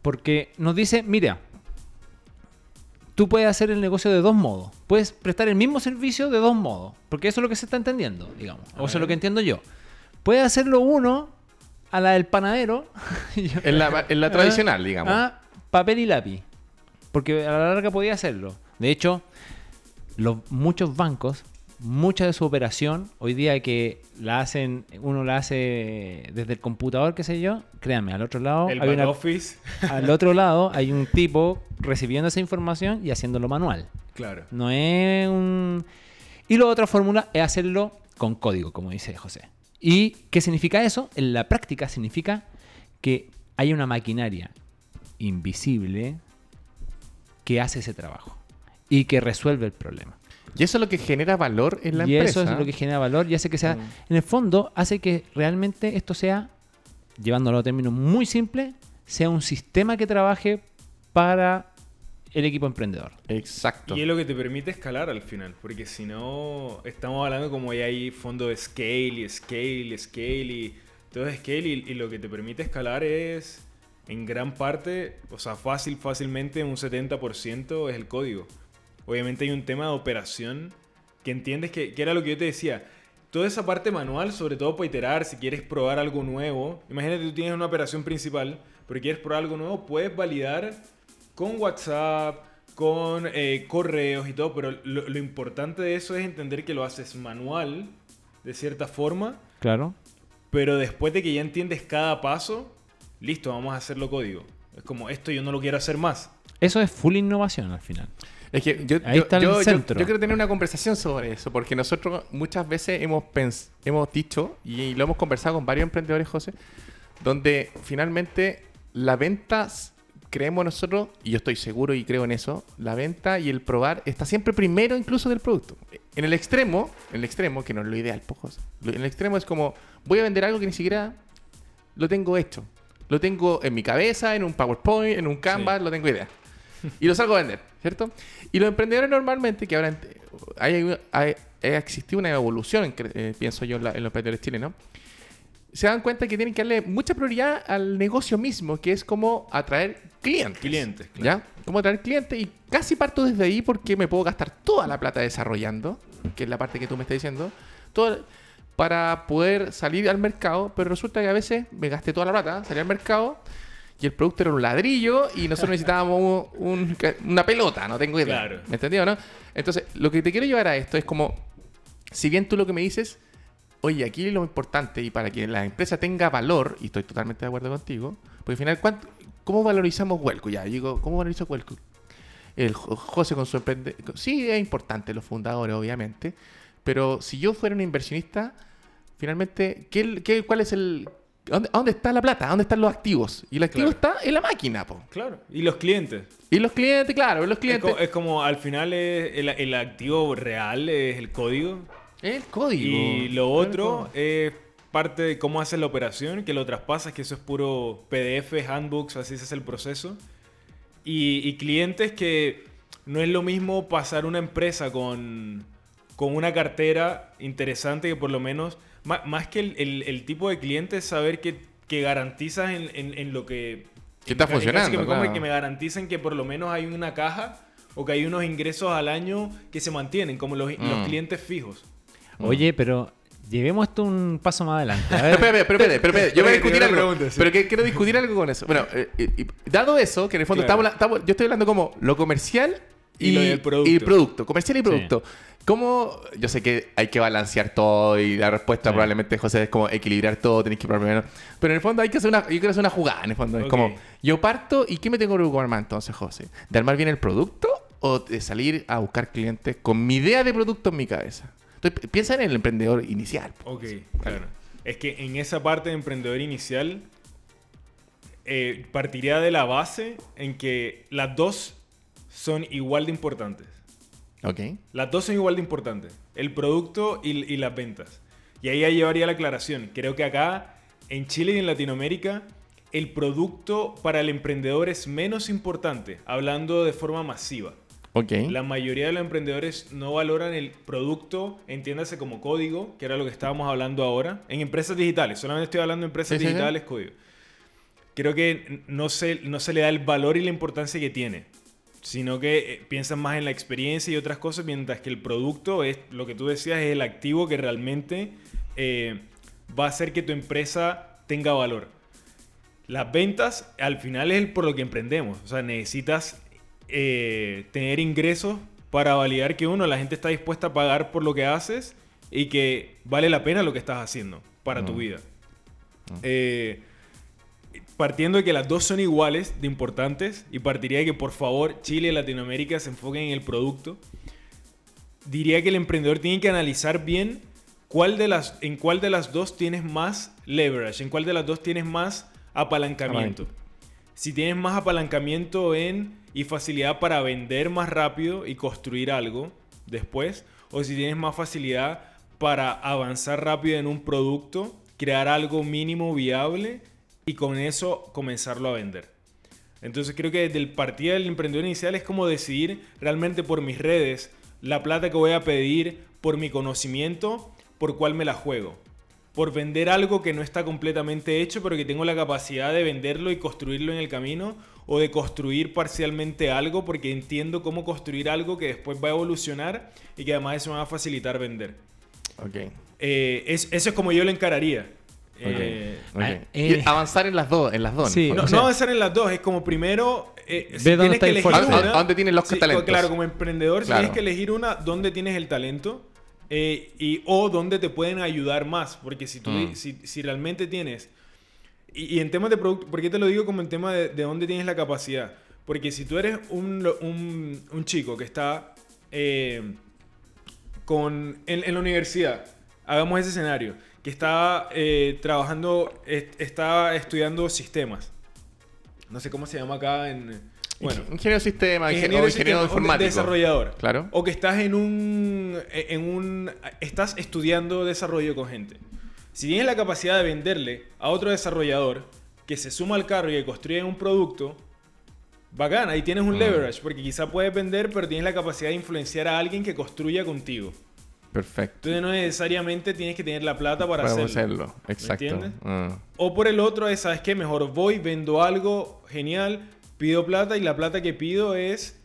Porque nos dice, mira, tú puedes hacer el negocio de dos modos. Puedes prestar el mismo servicio de dos modos. Porque eso es lo que se está entendiendo, digamos. O eso es lo que entiendo yo. Puedes hacerlo uno a la del panadero. En la, en la tradicional, digamos. Ah, papel y lápiz. Porque a la larga podía hacerlo. De hecho, los, muchos bancos, mucha de su operación, hoy día que la hacen, uno la hace desde el computador, qué sé yo, créanme, al otro lado, el hay una- office. al otro lado hay un tipo recibiendo esa información y haciéndolo manual. Claro. No es un... Y la otra fórmula es hacerlo con código, como dice José. ¿Y qué significa eso? En la práctica significa que hay una maquinaria invisible que hace ese trabajo y que resuelve el problema. Y eso es lo que genera valor en la y empresa. eso es lo que genera valor y hace que sea, Mm. en el fondo, hace que realmente esto sea, llevándolo a términos muy simples, sea un sistema que trabaje para el equipo emprendedor. Exacto. Y es lo que te permite escalar al final, porque si no, estamos hablando como ya hay fondo de scale y scale y scale y todo es scale y, y lo que te permite escalar es en gran parte, o sea, fácil, fácilmente un 70% es el código. Obviamente hay un tema de operación que entiendes que, que era lo que yo te decía. Toda esa parte manual, sobre todo para iterar, si quieres probar algo nuevo. Imagínate, tú tienes una operación principal, pero quieres probar algo nuevo, puedes validar con WhatsApp, con eh, correos y todo, pero lo, lo importante de eso es entender que lo haces manual, de cierta forma, Claro. pero después de que ya entiendes cada paso, listo, vamos a hacerlo código. Es como, esto yo no lo quiero hacer más. Eso es full innovación al final. Es que yo, Ahí yo- está el yo- centro. yo quiero tener una conversación sobre eso, porque nosotros muchas veces hemos, pens- hemos dicho, y lo hemos conversado con varios emprendedores, José, donde finalmente la venta, creemos nosotros, y yo estoy seguro y creo en eso, la venta y el probar está siempre primero incluso del producto. En el extremo, en el extremo, que no es lo ideal, lo- en el extremo es como, voy a vender algo que ni siquiera lo tengo hecho. Lo tengo en mi cabeza, en un PowerPoint, en un Canvas, Sí. lo tengo idea. Y lo salgo a vender, ¿cierto? Y los emprendedores normalmente, que ahora hay, hay- ha existido una evolución, eh, pienso yo, en, la- en los emprendedores chilenos, se dan cuenta que tienen que darle mucha prioridad al negocio mismo, que es como atraer clientes. Clientes, ¿Ya? Como atraer clientes y casi parto desde ahí porque me puedo gastar toda la plata desarrollando, que es la parte que tú me estás diciendo, todo, para poder salir al mercado, pero resulta que a veces me gasté toda la plata, salí al mercado y el producto era un ladrillo y nosotros necesitábamos un- una pelota, no tengo idea. Claro. ¿Me entendió, no? Entonces, lo que te quiero llevar a esto es como, si bien tú lo que me dices, oye, aquí lo importante y para que la empresa tenga valor, y estoy totalmente de acuerdo contigo, porque al final, ¿cuánto- ¿cómo valorizamos Huelco? Ya, digo, ¿cómo valorizo Huelco? El Jo- José con su emprende... Sí, es importante los fundadores, obviamente, pero si yo fuera un inversionista, finalmente, ¿qué, qué- cuál es el... ¿A dónde, está la plata? ¿A dónde están los activos? Y el activo Claro. está en la máquina, po. Claro. Y los clientes. Y los clientes, claro, los Es, clientes... es como al final es el, el activo real es el código. El código. Y lo otro es parte de cómo haces la operación, que lo traspasas, que eso es puro PDF, handbooks, así se hace el proceso. Y, y clientes que no es lo mismo pasar una empresa con, con una cartera interesante que por lo menos, ma- más, que el, el- el tipo de cliente, es saber que, que garantizas en, en- en lo que... Que está en funcionando, Que me, claro. que me garanticen que por lo menos hay una caja o que hay unos ingresos al año que se mantienen, como los, los Mm. clientes fijos. Oye, pero llevemos esto un paso más adelante. A Pero ver, espérate, pero espérate, pero espérate, yo voy a Espera discutir algo. pregunta, sí. Pero que quiero discutir algo con eso. Bueno, eh, eh, y dado eso, que en el fondo Claro. estamos, estamos- yo estoy hablando como lo comercial y, Y lo del producto. y el producto. Comercial y producto. ¿Cómo? Yo sé que hay que balancear todo y la respuesta Sí. probablemente, José, es como equilibrar todo, tenéis que primero. Pero en el fondo hay que hacer una, yo quiero hacer una jugada, en el fondo. Es Ok. como, yo parto y ¿qué me tengo que preocupar más entonces, José? ¿De armar bien el producto o de salir a buscar clientes con mi idea de producto en mi cabeza? Entonces, piensa en el emprendedor inicial. po. Ok, claro. Es que en esa parte de emprendedor inicial eh, partiría de la base en que las dos son igual de importantes. Ok. Las dos son igual de importantes. El producto y, y las ventas. Y ahí ya llevaría la aclaración. Creo que acá, en Chile y en Latinoamérica, el producto para el emprendedor es menos importante, hablando de forma masiva. La mayoría de los emprendedores no valoran el producto, entiéndase como código, que era lo que estábamos hablando ahora, en empresas digitales. Solamente estoy hablando de empresas Sí, sí, sí. digitales, código. Creo que no se, no se le da el valor y la importancia que tiene, sino que eh, piensan más en la experiencia y otras cosas, mientras que el producto es, lo que tú decías, es el activo que realmente eh, va a hacer que tu empresa tenga valor. Las ventas al final es el por lo que emprendemos. O sea, necesitas eh, tener ingresos para validar que uno, la gente está dispuesta a pagar por lo que haces y que vale la pena lo que estás haciendo para tu vida. Eh, partiendo de que las dos son iguales de importantes y partiría de que por favor Chile y Latinoamérica se enfoquen en el producto, diría que el emprendedor tiene que analizar bien cuál de las, en cuál de las dos tienes más leverage, en cuál de las dos tienes más apalancamiento. Si tienes más apalancamiento en y facilidad para vender más rápido y construir algo después, o si tienes más facilidad para avanzar rápido en un producto, crear algo mínimo viable y con eso comenzarlo a vender. Entonces creo que desde el partida del emprendedor inicial es como decidir realmente por mis redes la plata que voy a pedir, por mi conocimiento, por cuál me la juego. Por vender algo que no está completamente hecho, pero que tengo la capacidad de venderlo y construirlo en el camino, o de construir parcialmente algo porque entiendo cómo construir algo que después va a evolucionar y que además eso me va a facilitar vender. Ok. Eh, es- eso es como yo lo encararía. Eh. Ah, eh. avanzar en las dos, en las dos. Sí, no, o sea- no avanzar en las dos, es como primero. eh, si Ve dónde tienes que el elegir una. ¿A- a dónde tienes los Sí, talentos? Claro, como emprendedor, si Claro. tienes que elegir una, dónde tienes el talento eh, y, o dónde te pueden ayudar más. Porque si, tú, Mm. si, si realmente tienes. Y, y en temas de producto, ¿por qué te lo digo como en tema de, de dónde tienes la capacidad? Porque si tú eres un, un, un chico que está eh, con, en, en la universidad, hagamos ese escenario, que está eh, trabajando, est- está estudiando sistemas. No sé cómo se llama acá en... Bueno, ingeniero de sistema, ingeniero, ingeniero, o ingeniero de sistema, informático. desarrollador. Claro. O que estás en un, en un... Estás estudiando desarrollo con gente. Si tienes la capacidad de venderle a otro desarrollador que se suma al carro y que construye un producto, bacán, ahí tienes un Mm. leverage, porque quizá puedes vender, pero tienes la capacidad de influenciar a alguien que construya contigo. Perfecto. Entonces no necesariamente tienes que tener la plata para, Para hacerlo. hacerlo. Exacto. entiendes? Ah. O por el otro es, ¿sabes qué? Mejor voy, vendo algo, genial, pido plata y la plata que pido es,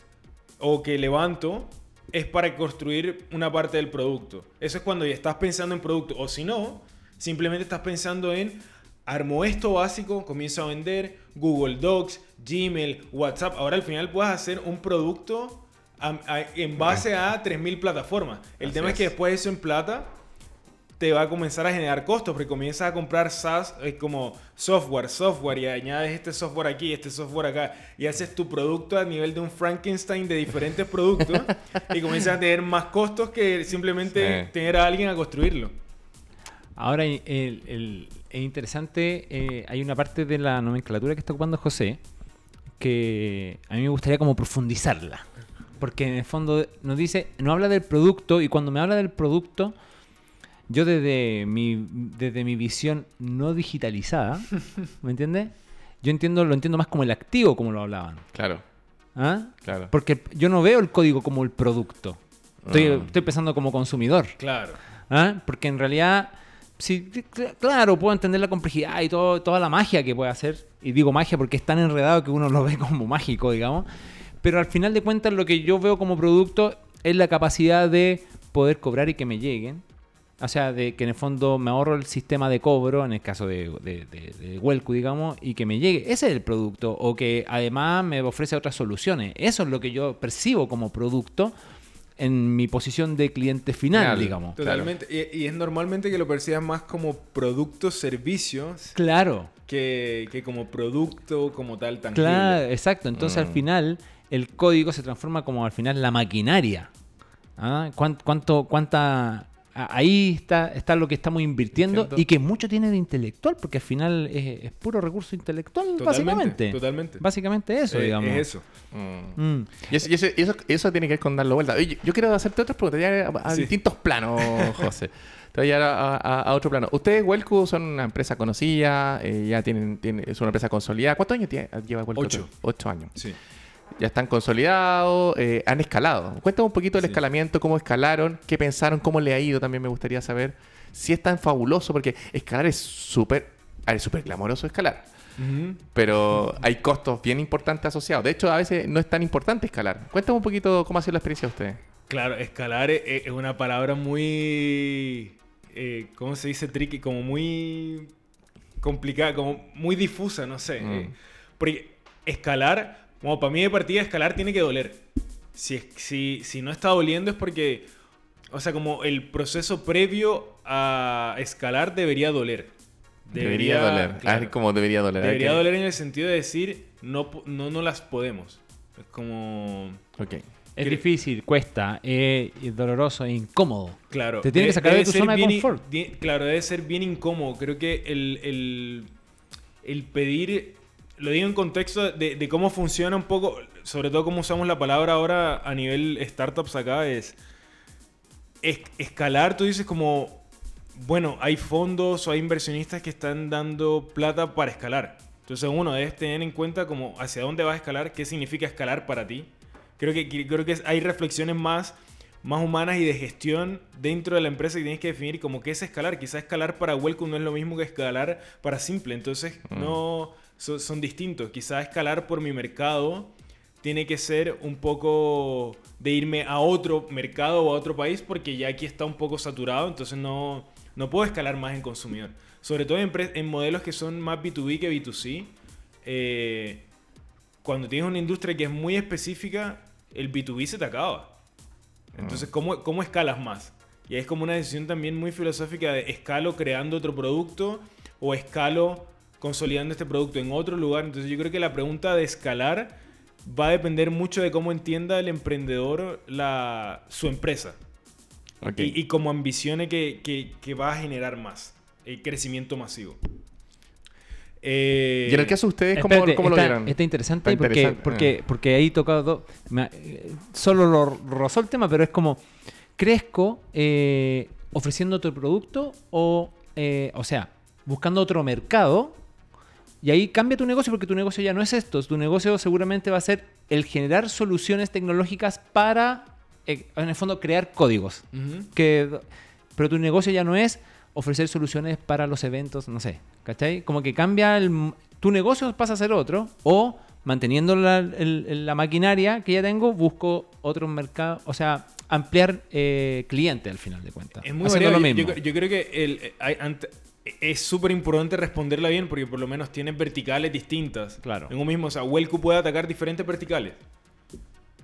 o que levanto, es para construir una parte del producto. Eso es cuando ya estás pensando en producto. O si no, simplemente estás pensando en, armo esto básico, comienzo a vender, Google Docs, Gmail, WhatsApp. Ahora al final puedes hacer un producto a- a- en base a 3.000 plataformas. El Así tema es es. que después eso en plata te va a comenzar a generar costos porque comienzas a comprar SaaS es como software, software y añades este software aquí, este software acá y haces tu producto a nivel de un Frankenstein de diferentes productos y comienzas a tener más costos que simplemente Sí. tener a alguien a construirlo. Ahora, el- el- es interesante, eh, hay una parte de la nomenclatura que está ocupando José que a mí me gustaría como profundizarla. Porque en el fondo nos dice, no habla del producto y cuando me habla del producto, yo desde mi, desde mi visión no digitalizada, ¿me entiendes? Yo entiendo, lo entiendo más como el activo, como lo hablaban. Claro, ¿Ah? claro. Porque yo no veo el código como el producto. Estoy, Ah. estoy pensando como consumidor. Claro. ¿Ah? Porque en realidad, sí, cl- claro, puedo entender la complejidad y todo, toda la magia que puede hacer. Y digo magia porque es tan enredado que uno lo ve como mágico, digamos. Pero al final de cuentas, lo que yo veo como producto es la capacidad de poder cobrar y que me lleguen. O sea, de que en el fondo me ahorro el sistema de cobro, en el caso de, de, de- de Welcu, digamos, y que me llegue. Ese es el producto. O que además me ofrece otras soluciones. Eso es lo que yo percibo como producto en mi posición de cliente final, digamos. Totalmente. Y, y es normalmente que lo percibas más como producto, servicios, Claro, que, que como producto, como tal, tangible. claro, exacto. Entonces al Mm. final el código se transforma como al final la maquinaria. ¿Ah? ¿Cuán- ¿Cuánto, cuánta, ahí está, está lo que estamos invirtiendo y que mucho tiene de intelectual, porque al final es, es puro recurso intelectual, Totalmente, básicamente. totalmente. Básicamente eso, Eh, digamos. Es eso. Mm. Mm. Y, eso, y eso, y eso- eso tiene que ver con darlo vuelta. Yo quiero hacerte otras preguntas, ya a, a Sí. distintos planos, José. Te voy a a, a- a otro plano. Ustedes, Welcu, son una empresa conocida, eh, ya tienen, tienen, es una empresa consolidada. ¿Cuántos años tiene- lleva Welcu? Ocho. Ocho años. Sí. Ya están consolidados, eh, han escalado. Cuéntame un poquito del Sí. escalamiento, cómo escalaron, qué pensaron, cómo le ha ido, también me gustaría saber. Si es tan fabuloso, porque escalar es súper, es súper glamoroso escalar. Pero hay costos bien importantes asociados. De hecho, a veces no es tan importante escalar. Cuéntame un poquito cómo ha sido la experiencia de ustedes. Claro, escalar es, es una palabra muy. eh, ¿Cómo se dice? Tricky, como muy complicada, como muy difusa, no sé. Mm. eh, porque escalar, como para mí de partida, escalar tiene que doler. Si, si, si no está doliendo es porque. O sea, como el proceso previo a escalar debería doler. Debería, doler. claro. Ah, como debería doler. Debería doler en el sentido de decir, no, no, no las podemos. Es como. Ok. Es difícil, cuesta, es, doloroso, es incómodo. Claro. Te tiene que sacar de tu zona de confort. di- claro, debe ser bien incómodo. Creo que el, el- el pedir, lo digo en contexto de, de cómo funciona un poco, sobre todo cómo usamos la palabra ahora a nivel startups acá, es, es- escalar, tú dices como, bueno, hay fondos o hay inversionistas que están dando plata para escalar. Entonces uno debes tener en cuenta como hacia dónde vas a escalar, qué significa escalar para ti. Creo que, creo que hay reflexiones más, más humanas y de gestión dentro de la empresa que tienes que definir como qué es escalar. Quizás escalar para Welcome no es lo mismo que escalar para Simple. Entonces no son, son distintos. Quizás escalar por mi mercado tiene que ser un poco de irme a otro mercado o a otro país porque ya aquí está un poco saturado. Entonces no, no puedo escalar más en consumidor. Sobre todo en, modelos que son más B2B que B2C. eh, cuando tienes una industria que es muy específica, el B2B se te acaba. Entonces, ¿cómo, cómo escalas más? Y es como una decisión también muy filosófica de escalo creando otro producto o escalo consolidando este producto en otro lugar. Entonces yo creo que la pregunta de escalar va a depender mucho de cómo entienda el emprendedor la, su empresa y, y cómo ambicione que, que- que va a generar más, el crecimiento masivo. Eh, y en el caso de ustedes, ¿cómo, Espérate, cómo lo vieron? está interesante Está porque, interesante, porque, ah. porque ahí tocado me- eh, solo lo rozó el tema, pero es como crezco eh, ofreciendo otro producto o, eh, o sea, buscando otro mercado. Y ahí cambia tu negocio porque tu negocio ya no es esto. Tu negocio seguramente va a ser el generar soluciones tecnológicas para eh, en el fondo, crear códigos. Que, pero tu negocio ya no es ofrecer soluciones para los eventos, no sé, ¿cachai? Como que cambia el... Tu negocio pasa a ser otro o manteniendo la, el- el- la maquinaria que ya tengo, busco otro mercado, o sea, ampliar eh, clientes al final de cuentas. Es muy lo mismo. Yo, yo creo que el- eh, hay- ante- es súper importante responderla bien porque por lo menos tienes verticales distintas. Claro. En un mismo, o sea, Welco puede atacar diferentes verticales.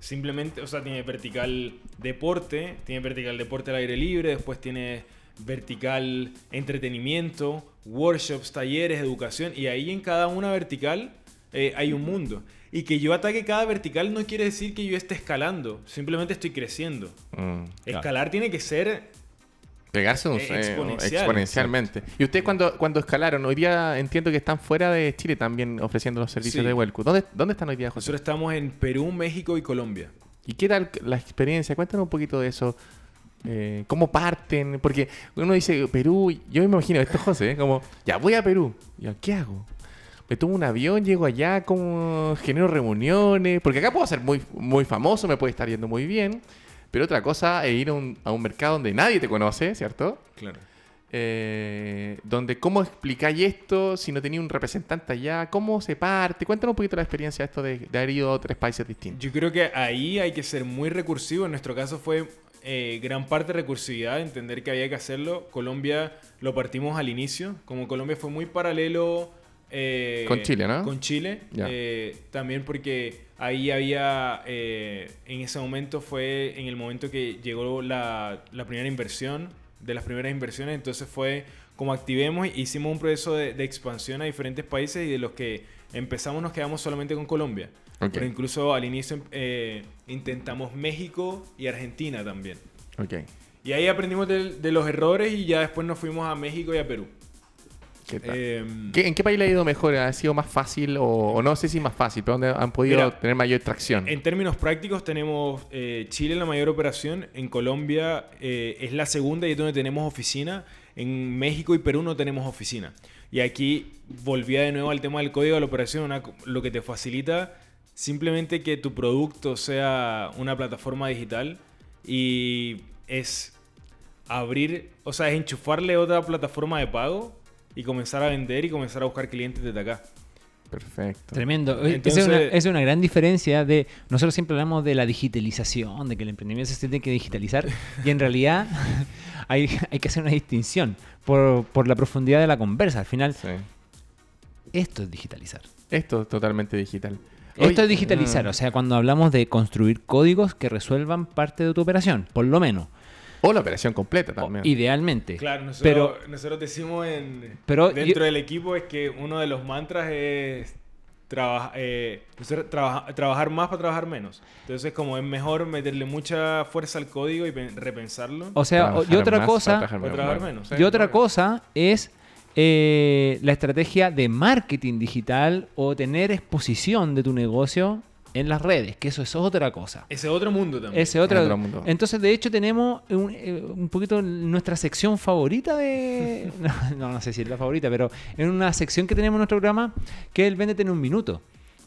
Simplemente, o sea, tiene vertical deporte, tiene vertical deporte al aire libre, después tiene vertical entretenimiento, workshops, talleres, educación, y ahí en cada una vertical eh, hay un mundo. Y que yo ataque cada vertical no quiere decir que yo esté escalando, simplemente estoy creciendo. Mm. Escalar tiene que ser Pegarse un, Eh, exponencial, exponencialmente. Y ustedes cuando, cuando escalaron, hoy día entiendo que están fuera de Chile también ofreciendo los servicios Sí. de Welco. ¿Dónde, ¿Dónde están hoy día, José? Nosotros estamos en Perú, México y Colombia. ¿Y qué tal la experiencia? Cuéntanos un poquito de eso. Eh, ¿Cómo parten? Porque uno dice Perú, yo me imagino, esto es José, ¿eh? como, ya voy a Perú. ¿Y yo, qué hago? Me tomo un avión, llego allá, como genero reuniones, porque acá puedo ser muy, muy famoso, me puede estar yendo muy bien, pero otra cosa es ir a un, a un mercado donde nadie te conoce, ¿cierto? Claro. Eh, donde cómo explicáis esto si no tenía un representante allá, cómo se parte, cuéntanos un poquito la experiencia de esto de, de haber ido a tres países distintos. Yo creo que ahí hay que ser muy recursivo. En nuestro caso fue eh, gran parte recursividad, entender que había que hacerlo. Colombia lo partimos al inicio. Como Colombia fue muy paralelo. eh, Con Chile, ¿no? Con Chile. Eh, también porque ahí había. eh, en ese momento fue en el momento que llegó la, la primera inversión, de las primeras inversiones. Entonces fue como activemos, hicimos un proceso de, de expansión a diferentes países y de los que empezamos nos quedamos solamente con Colombia. Pero incluso al inicio eh, intentamos México y Argentina también. Ok. Y ahí aprendimos de, de los errores y ya después nos fuimos a México y a Perú. ¿Qué tal? Em, ¿Qué- ¿En qué país le ha ido mejor? ¿Ha sido más fácil o, o no sé si más fácil, pero donde han podido Mira, tener mayor tracción? En términos prácticos tenemos eh, Chile la mayor operación, en Colombia eh, es la segunda y es donde tenemos oficina, en México y Perú no tenemos oficina. Y aquí volvía de nuevo al tema del código de la operación, una lo que te facilita simplemente que tu producto sea una plataforma digital y es abrir, o sea, es enchufarle otra plataforma de pago y comenzar a vender y comenzar a buscar clientes desde acá. Perfecto. Tremendo. Entonces- esa, es una, es una gran diferencia de... Nosotros siempre hablamos de la digitalización, de que el emprendimiento se tiene que digitalizar y en realidad hay, hay que hacer una distinción por, por la profundidad de la conversa. Al final, Sí. esto es digitalizar. Esto es totalmente digital. Esto es digitalizar, ah, o sea, cuando hablamos de construir códigos que resuelvan parte de tu operación, por lo menos, O la operación completa o también. idealmente. Claro, nosotros, Pero nosotros decimos en, Pero dentro yo- del equipo es que uno de los mantras es traba- eh, trabaja- trabajar más para trabajar menos. Entonces como es mejor meterle mucha fuerza al código y pen- repensarlo o sea, o- y Trabajar otra cosa, para trabajar menos. trabajar sí, y otra cosa es eh, la estrategia de marketing digital o tener exposición de tu negocio en las redes, que eso es otra cosa. Ese otro mundo también. Ese otro, Otro mundo. Entonces, de hecho, tenemos un, eh, un poquito nuestra sección favorita de. No, no sé si es la favorita, pero en una sección que tenemos en nuestro programa, que es el Véndete en un minuto.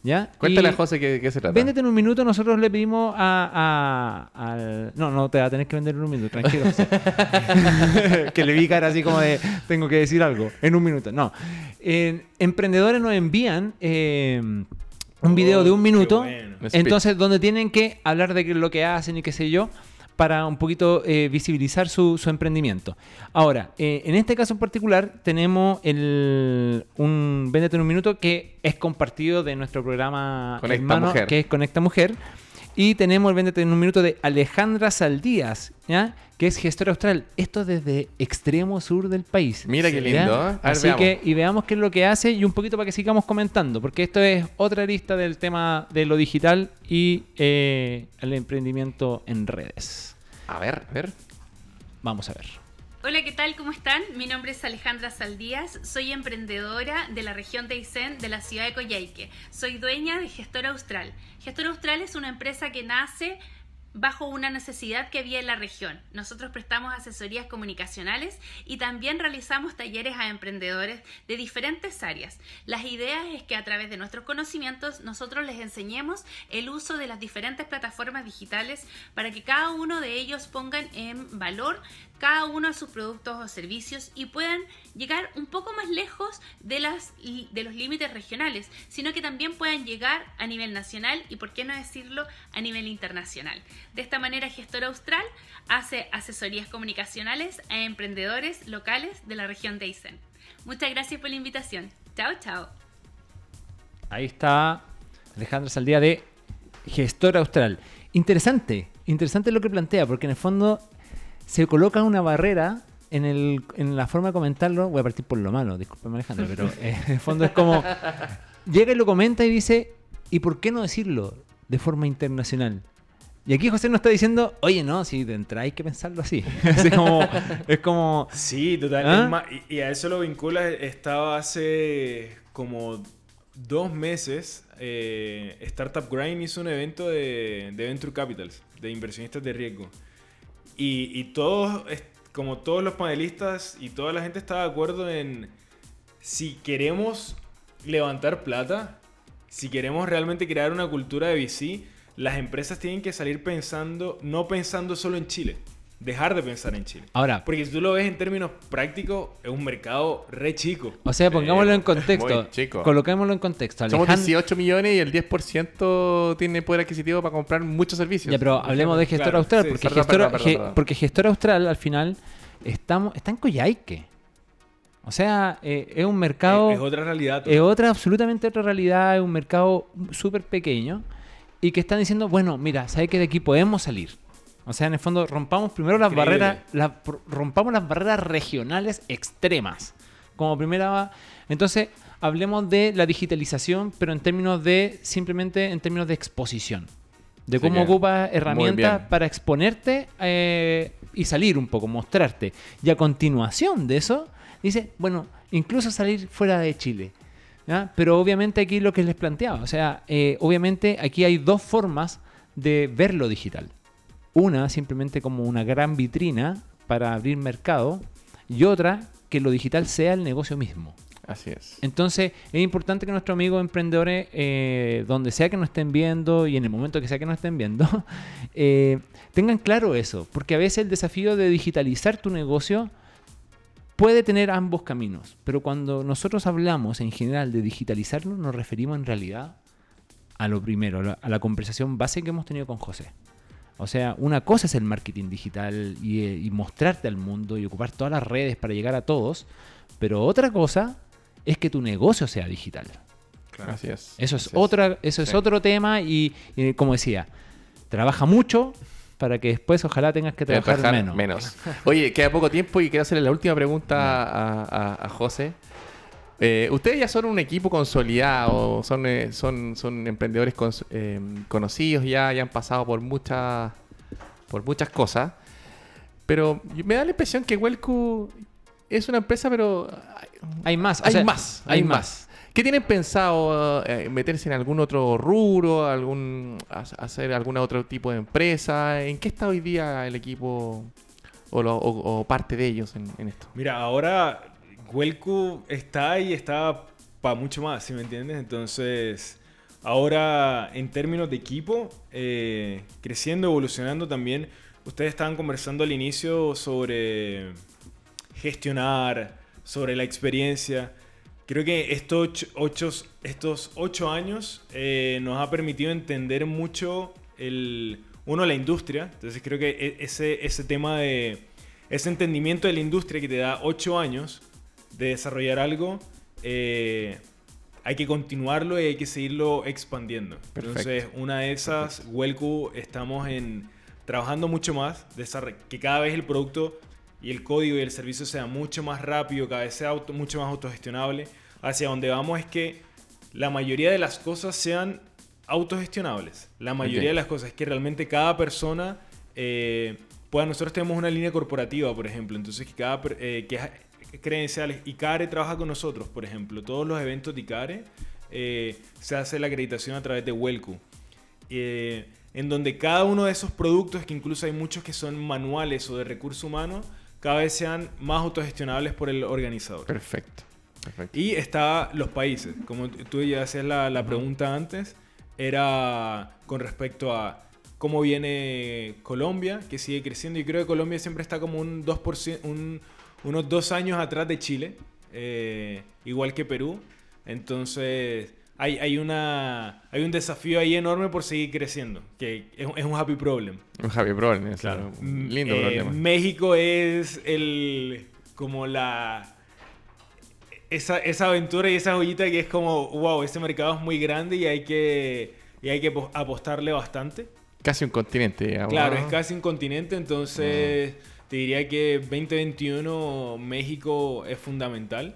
¿Ya? Cuéntale Y a José qué, qué se trata. Véndete en un minuto, nosotros le pedimos a, a- al. No, no te va a tener que vender en un minuto, tranquilo. José. que le vi cara así como de. Tengo que decir algo. En un minuto. No. Eh, emprendedores nos envían. eh, un video de un Oh, minuto bueno. Entonces, donde tienen que hablar de qué- lo que hacen y qué sé yo, para un poquito eh, visibilizar su, su emprendimiento. Ahora, eh, en este caso en particular, tenemos el, un Véndete en un minuto que es compartido de nuestro programa Conecta hermano, Mujer. que es Conecta Mujer. Y tenemos el Véndete en un minuto de Alejandra Saldías, ¿ya? que es gestora austral. Esto desde extremo sur del país. Mira qué lindo. ¿eh? Ver, Así veamos. que, y veamos qué es lo que hace y un poquito para que sigamos comentando, porque esto es otra lista del tema de lo digital y eh, el emprendimiento en redes. A ver, a ver. Vamos a ver. Hola, ¿qué tal? ¿Cómo están? Mi nombre es Alejandra Saldías, soy emprendedora de la región de Aysén de la ciudad de Coyhaique. Soy dueña de Gestora Austral. Gestora Austral es una empresa que nace bajo una necesidad que había en la región. Nosotros prestamos asesorías comunicacionales y también realizamos talleres a emprendedores de diferentes áreas. Las ideas es que a través de nuestros conocimientos nosotros les enseñemos el uso de las diferentes plataformas digitales para que cada uno de ellos pongan en valor cada uno de sus productos o servicios y puedan llegar un poco más lejos de, las, de los límites regionales, sino que también puedan llegar a nivel nacional y, por qué no decirlo, a nivel internacional. De esta manera, Gestor Austral hace asesorías comunicacionales a emprendedores locales de la región de Aysén. Muchas gracias por la invitación. Chao, chao. Ahí está Alejandra Saldía de Gestor Austral. Interesante, interesante lo que plantea, porque en el fondo se coloca una barrera en, el, en la forma de comentarlo. Voy a partir por lo malo, discúlpame Alejandro, pero eh, en el fondo es como. Llega y lo comenta y dice: ¿y por qué no decirlo de forma internacional? Y aquí José nos está diciendo, oye, no, si de entrada hay que pensarlo así. es, como, es como... Sí, total. ¿Ah? es más, y, y a eso lo vincula, estaba hace como dos meses, eh, Startup Grind hizo un evento de, de Venture Capitals, de inversionistas de riesgo. Y, todos, como todos los panelistas y toda la gente estaba de acuerdo en si queremos levantar plata, si queremos realmente crear una cultura de VC, las empresas tienen que salir pensando, no pensando solo en Chile, dejar de pensar en Chile. Ahora, Porque si tú lo ves en términos prácticos, es un mercado re chico. o sea, pongámoslo en muy contexto. chico. Colocémoslo en contexto. Somos Alejandro- 18 millones y el 10% tiene poder adquisitivo para comprar muchos servicios. Ya, pero hablemos de gestor Claro, austral, sí, porque, perdón, gestor, perdón, perdón, ge- perdón. porque gestor austral al final estamos, está en Coyhaique. O sea, eh, es un mercado, es, es otra realidad. es otra, absolutamente otra realidad, es un mercado súper pequeño y que están diciendo, bueno, mira, ¿sabes que de aquí podemos salir? O sea, en el fondo, rompamos primero las barreras, rompamos las barreras regionales extremas. Como primera, entonces, hablemos de la digitalización, pero en términos de, simplemente en términos de exposición. De cómo ocupas herramientas para exponerte eh, y salir un poco, mostrarte. Y a continuación de eso, dice, bueno, incluso salir fuera de Chile. ¿ya? Pero obviamente aquí lo que les planteaba, o sea, eh, obviamente aquí hay dos formas de ver lo digital. Una simplemente como una gran vitrina para abrir mercado y otra que lo digital sea el negocio mismo. Así es. Entonces es importante que nuestros amigos emprendedores, eh, donde sea que nos estén viendo y en el momento que sea que nos estén viendo, eh, tengan claro eso, porque a veces el desafío de digitalizar tu negocio puede tener ambos caminos, pero cuando nosotros hablamos en general de digitalizarlo, nos referimos en realidad a lo primero, a la, a la conversación base que hemos tenido con José. O sea, una cosa es el marketing digital y, eh, y mostrarte al mundo y ocupar todas las redes para llegar a todos, pero otra cosa es que tu negocio sea digital. Así es. Eso es, Así otra, eso es Sí. otro tema y, y como decía, trabaja mucho para que después ojalá tengas que trabajar, trabajar menos. Oye, queda poco tiempo y quiero hacerle la última pregunta a, a- a José. Eh, ustedes ya son un equipo consolidado, son, eh, son, son emprendedores cons- eh, conocidos ya, ya han pasado por muchas, por muchas cosas. Pero me da la impresión que Welcu es una empresa, pero Hay más, o hay sea, más, hay más. ¿Qué tienen pensado eh, meterse en algún otro rubro, algún ha- hacer algún otro tipo de empresa? ¿En qué está hoy día el equipo o, lo- o- o parte de ellos en, en esto? Mira, ahora Welcu está y está para mucho más, ¿sí me entiendes? Entonces, ahora en términos de equipo, eh, creciendo, evolucionando también, ustedes estaban conversando al inicio sobre gestionar, sobre la experiencia. Creo que estos ocho, ocho- estos ocho años eh, nos ha permitido entender mucho el, uno, la industria. Entonces creo que e- ese, ese tema de ese entendimiento de la industria que te da ocho años de desarrollar algo, eh, hay que continuarlo y hay que seguirlo expandiendo. Perfecto. Entonces, una de esas, Welcu, estamos en, trabajando mucho más, que cada vez el producto y el código y el servicio sea mucho más rápido, cada vez sea auto- mucho más autogestionable. Hacia donde vamos es que la mayoría de las cosas sean autogestionables. La mayoría de las cosas es que realmente cada persona eh, pueda. Nosotros tenemos una línea corporativa, por ejemplo, entonces que cada eh, que credenciales. ICARE trabaja con nosotros, por ejemplo. Todos los eventos de ICARE eh, se hace la acreditación a través de Welcu. Eh, en donde cada uno de esos productos, que incluso hay muchos que son manuales o de recurso humano, cada vez sean más autogestionables por el organizador. Perfecto. Perfecto. Y está los países. Como tú ya hacías la, la pregunta antes, era con respecto a cómo viene Colombia, que sigue creciendo. Y creo que Colombia siempre está como un 2%, un- unos dos años atrás de Chile, eh, igual que Perú. Entonces, hay, hay, una, hay un desafío ahí enorme por seguir creciendo, que es, un- es un happy problem. Un Javi Problem, es Claro. un lindo Eh, problema. México es el como la esa, esa aventura y esa joyita que es como wow, este mercado es muy grande y hay que y hay que po- apostarle bastante. Casi un continente, digamos. Claro, es casi un continente, entonces te diría que 2021 México es fundamental.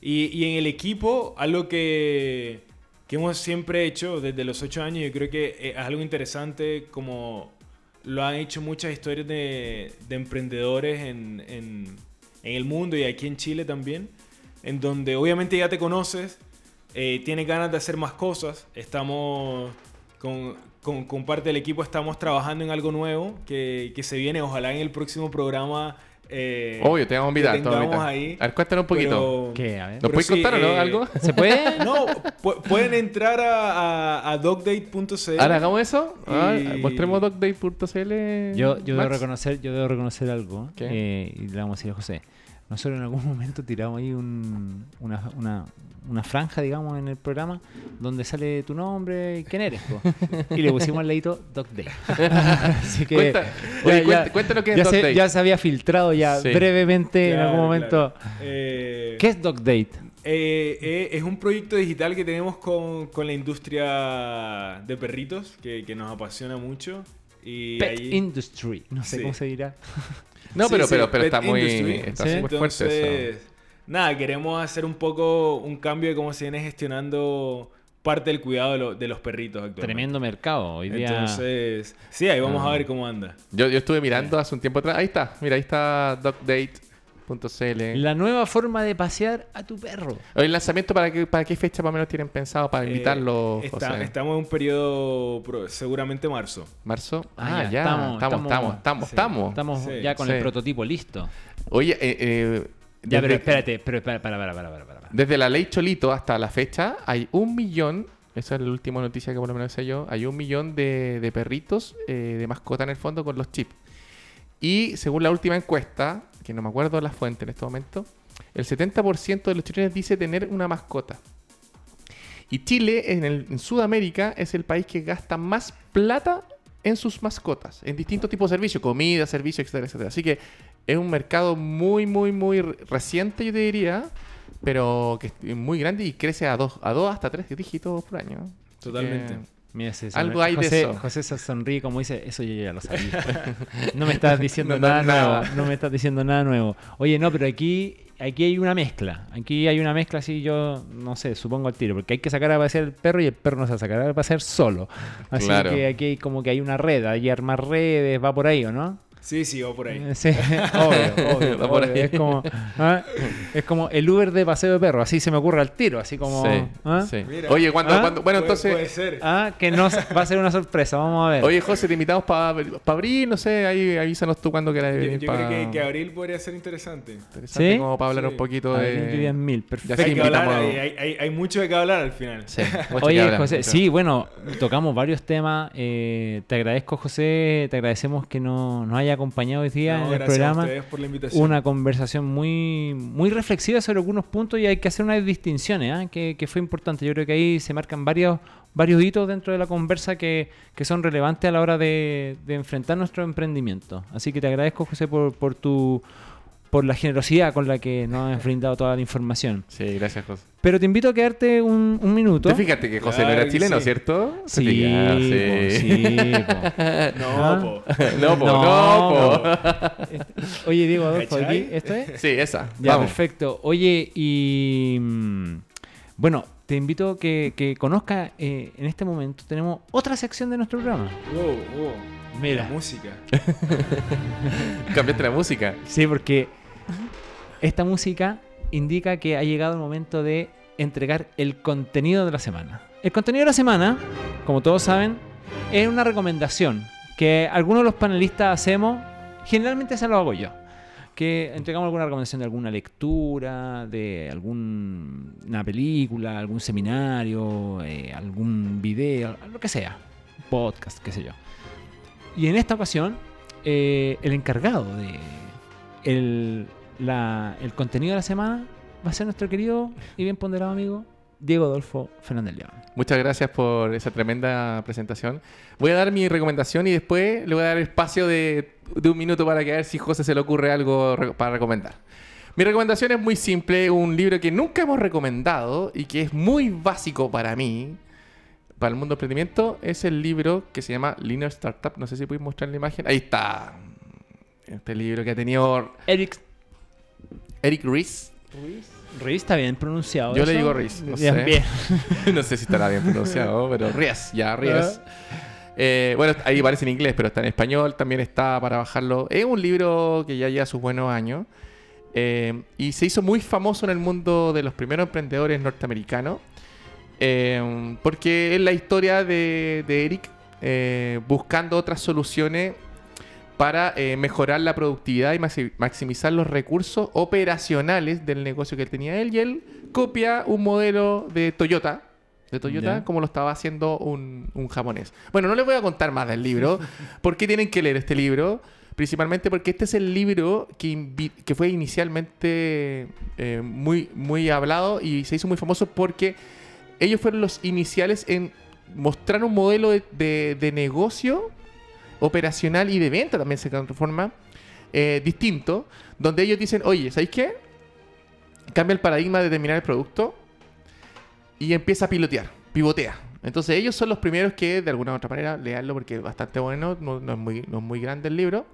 Y, y en el equipo, algo que, que hemos siempre hecho desde los 8 años, yo creo que es algo interesante como lo han hecho muchas historias de, de emprendedores en, en, en el mundo y aquí en Chile también, en donde obviamente ya te conoces, eh, tienes ganas de hacer más cosas, estamos con, con, con parte del equipo, estamos trabajando en algo nuevo que, que se viene, ojalá en el próximo programa. eh, Obvio, te vamos a invitar. te vamos a ahí, A ver, cuéntanos un poquito. pero- ¿Qué? A ver. ¿Nos pero puedes sí, contar o no eh, algo? ¿Se puede? No, pu- pueden entrar a, a, a dogdate.cl. Ahora hagamos eso. Ah, Y- mostremos docdate.cl. Yo, yo debo reconocer, yo debo reconocer algo. ¿Qué? eh, y le vamos a decir a José. Nosotros en algún momento tiramos ahí un- una, una, una franja, digamos, en el programa donde sale tu nombre y quién eres. po. Y le pusimos al ladito Dog Day. Así que Cuenta, oye, ya- cuenta- cuéntanos qué es ya, se, Date. ya se había filtrado ya Sí. brevemente en algún momento. claro. Eh, ¿Qué es Dog Date? Eh, eh, es un proyecto digital que tenemos con, con la industria de perritos, que, que nos apasiona mucho. Y Pet ahí- Industry. No sé Sí. cómo se dirá. No, Sí, pero, sí, pero, pero está muy. Está Sí. súper fuerte eso. Entonces, nada, queremos hacer un poco un cambio de cómo se viene gestionando parte del cuidado de, lo- de los perritos actualmente. Tremendo mercado. Hoy día. Entonces, sí, ahí vamos Ah. a ver cómo anda. Yo, yo estuve mirando hace un tiempo atrás. Ahí está. Mira, ahí está La nueva forma de pasear a tu perro. ¿El lanzamiento para qué, para qué fecha más o menos tienen pensado para Eh, invitarlo, está- José? estamos en un periodo, pro- seguramente marzo. ¿Marzo? Ah, Ah, ya, ya. estamos- Estamos, estamos, estamos, sí. estamos. Estamos Sí, ya con sí. el prototipo listo. Oye, eh, eh, Ya, desde- pero espérate, pero para, para, para, para, para. Desde la ley Cholito hasta la fecha hay un millón, esa es la última noticia que por lo menos sé yo, hay un millón de, de perritos eh, de mascota en el fondo con los chips. Y según la última encuesta, que no me acuerdo la fuente en este momento, el 70% de los chilenos dice tener una mascota. Y Chile, en, el- en Sudamérica, es el país que gasta más plata en sus mascotas, en distintos tipos de servicios, comida, servicios, etcétera, etcétera. Así que es un mercado muy, muy, muy re- reciente, yo te diría, pero que es muy grande y crece a dos, a dos hasta tres dígitos por año. Totalmente. Mira, se Algo hay de eso. José se sonríe como dice, eso yo ya lo sabía. no me estás diciendo No, nada, nada. nuevo. No me estás diciendo nada nuevo. Oye, no, pero aquí, aquí hay una mezcla. Aquí hay una mezcla así, yo no sé, supongo al tiro. Porque hay que sacar a pasear el perro y el perro no se va a sacar a pasear solo. Así Claro. que aquí hay como que hay una red, hay armar redes, va por ahí, ¿o no? Sí, sí, va por ahí. Sí, obvio, obvio, Va por obvio. ahí. Es como, ¿ah? es como el Uber de paseo de perro, así se me ocurre al tiro, así como... Sí, ¿ah? sí. Mira. Oye, cuando, ¿Ah? cuando- bueno, Puede- entonces, Puede ser. Ah, que no va a ser una sorpresa, vamos a ver. oye, José, te invitamos para abrir, no sé, ahí avísanos tú cuando quieras Yo, venir yo pa- creo que, que abril podría ser interesante. Interesante ¿Sí? como para hablar Sí. un poquito de... 10.000, Ya perfecto. Hay que hablar, invitamos- hay, hay- hay- hay mucho de qué hablar al final. Sí, Oye, hablar, José, mucho. sí, bueno, tocamos varios temas. eh, te agradezco, José, te agradecemos que no- nos haya acompañado hoy día No, en el a programa. ustedes por la invitación. Una conversación muy, muy reflexiva sobre algunos puntos y hay que hacer unas distinciones, ¿ah? que, que fue importante. Yo creo que ahí se marcan varios, varios hitos dentro de la conversa que, que son relevantes a la hora de, de enfrentar nuestro emprendimiento. Así que te agradezco, José, por, por tu por la generosidad con la que nos has brindado toda la información. Sí, gracias, José. Pero te invito a quedarte un, un minuto. Te fíjate que José no era chileno, sí. ¿cierto? Sí, po, sí. No, ¿Ah? po. No, po, No, no, po. Oye, Diego Adolfo, aquí, ¿esto es? Sí, esa. Ya, Vamos. perfecto. Oye, y mm, bueno, te invito a que, que conozca eh, en este momento, tenemos otra sección de nuestro programa. Wow, wow. Mira. La música. Cambiaste la música. Sí, porque esta música indica que ha llegado el momento de entregar el contenido de la semana. El contenido de la semana, como todos saben, es una recomendación que algunos de los panelistas hacemos. Generalmente esa lo hago yo. Que entregamos alguna recomendación de alguna lectura, de alguna película, algún seminario, eh, algún video, lo que sea. Podcast, qué sé yo. Y en esta ocasión, eh, el encargado de el, la- el contenido de la semana va a ser nuestro querido y bien ponderado amigo Diego Adolfo Fernández León. Muchas gracias por esa tremenda presentación. Voy a dar mi recomendación y después le voy a dar espacio de, de un minuto para que a ver si José se le ocurre algo para recomendar. Mi recomendación es muy simple, un libro que nunca hemos recomendado y que es muy básico para mí, para el mundo del emprendimiento, es el libro que se llama Linear Startup. No sé si puedes mostrar la imagen. Ahí está. Este libro que ha tenido Eric Eric Ries. Ruiz está bien pronunciado. Yo le digo Ruiz, no Bien, sé. bien. no sé si estará bien pronunciado, pero Ries, ya, Ries. Eh, bueno, ahí aparece en inglés, pero está en español, también está para bajarlo. Es un libro que ya lleva sus buenos años eh, y se hizo muy famoso en el mundo de los primeros emprendedores norteamericanos eh, porque es la historia de, de Eric buscando otras soluciones para eh, mejorar la productividad y maxi- maximizar los recursos operacionales del negocio que tenía él. Y él copia un modelo de Toyota, de Toyota, como lo estaba haciendo un, un japonés. Bueno, no les voy a contar más del libro. ¿Por qué tienen que leer este libro? Principalmente porque este es el libro que, que fue inicialmente eh, muy, muy hablado y se hizo muy famoso porque ellos fueron los iniciales en mostrar un modelo de, de- de negocio operacional y de venta también se transforma eh, distinto, donde ellos dicen, oye, ¿sabéis qué? Cambia el paradigma de determinar el producto y empieza a pilotear, pivotea. Entonces ellos son los primeros que de alguna u otra manera leanlo porque es bastante bueno, no, no es, muy, no es muy grande el libro,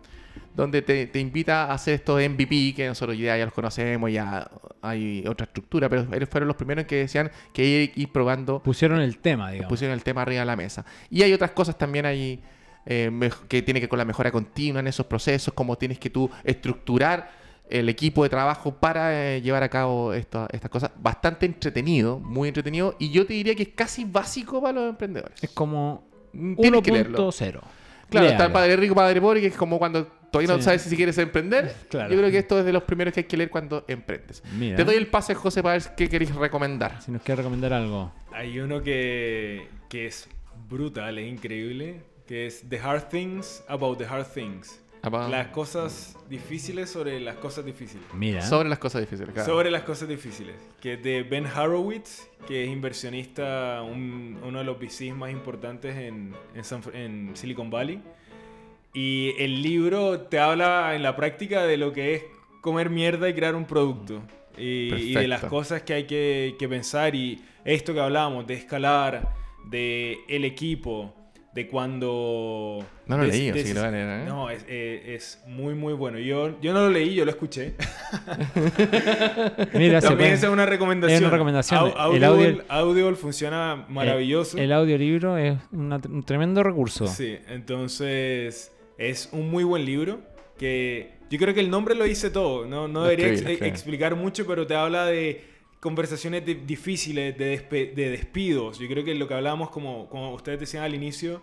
donde te, te invita a hacer estos MVP que nosotros ya, ya los conocemos, ya hay otra estructura, pero ellos fueron los primeros que decían que que ir probando Pusieron el tema, digamos. pusieron el tema arriba de la mesa. Y hay otras cosas también ahí eh, que tiene que ver con la mejora continua en esos procesos, cómo tienes que tú estructurar el equipo de trabajo para eh, llevar a cabo esto- estas cosas. Bastante entretenido, muy entretenido. Y yo te diría que es casi básico para los emprendedores. Es como Mm, Tienes que leerlo. 1.0. Claro, está el Padre Rico, Padre Pobre, que es como cuando todavía no Sí. sabes si quieres emprender. Claro. Yo creo que esto es de los primeros que hay que leer cuando emprendes. Mira, Te doy el pase, José, para ver qué queréis recomendar. si nos quiere recomendar algo. Hay uno que, que es brutal, es increíble, que es The Hard Things About the Hard Things. Apa- Las cosas difíciles sobre las cosas difíciles. Mira. Sobre las cosas difíciles. claro. Sobre las cosas difíciles. Que es de Ben Horowitz, que es inversionista, un- uno de los VCs más importantes en, en San en Silicon Valley. Y el libro te habla en la práctica de lo que es comer mierda y crear un producto. Y, y de las cosas que hay que, que pensar. Y esto que hablábamos, de escalar, de el equipo, de cuando... No lo de- leí, de- así que lo voy a leer, ¿eh? No, es, eh, es muy, muy bueno. Yo, yo no lo leí, yo lo escuché. Mira, se También esa es una recomendación. Es una recomendación. Au- El Audible, audio- Audible funciona maravilloso. El, el audiolibro es una- un tremendo recurso. Sí, entonces es un muy buen libro que yo creo que el nombre lo dice todo. No, no debería escribí, ex- explicar mucho, pero te habla de conversaciones de- difíciles, de, despe- de despidos. Yo creo que lo que hablábamos, como, como ustedes decían al inicio,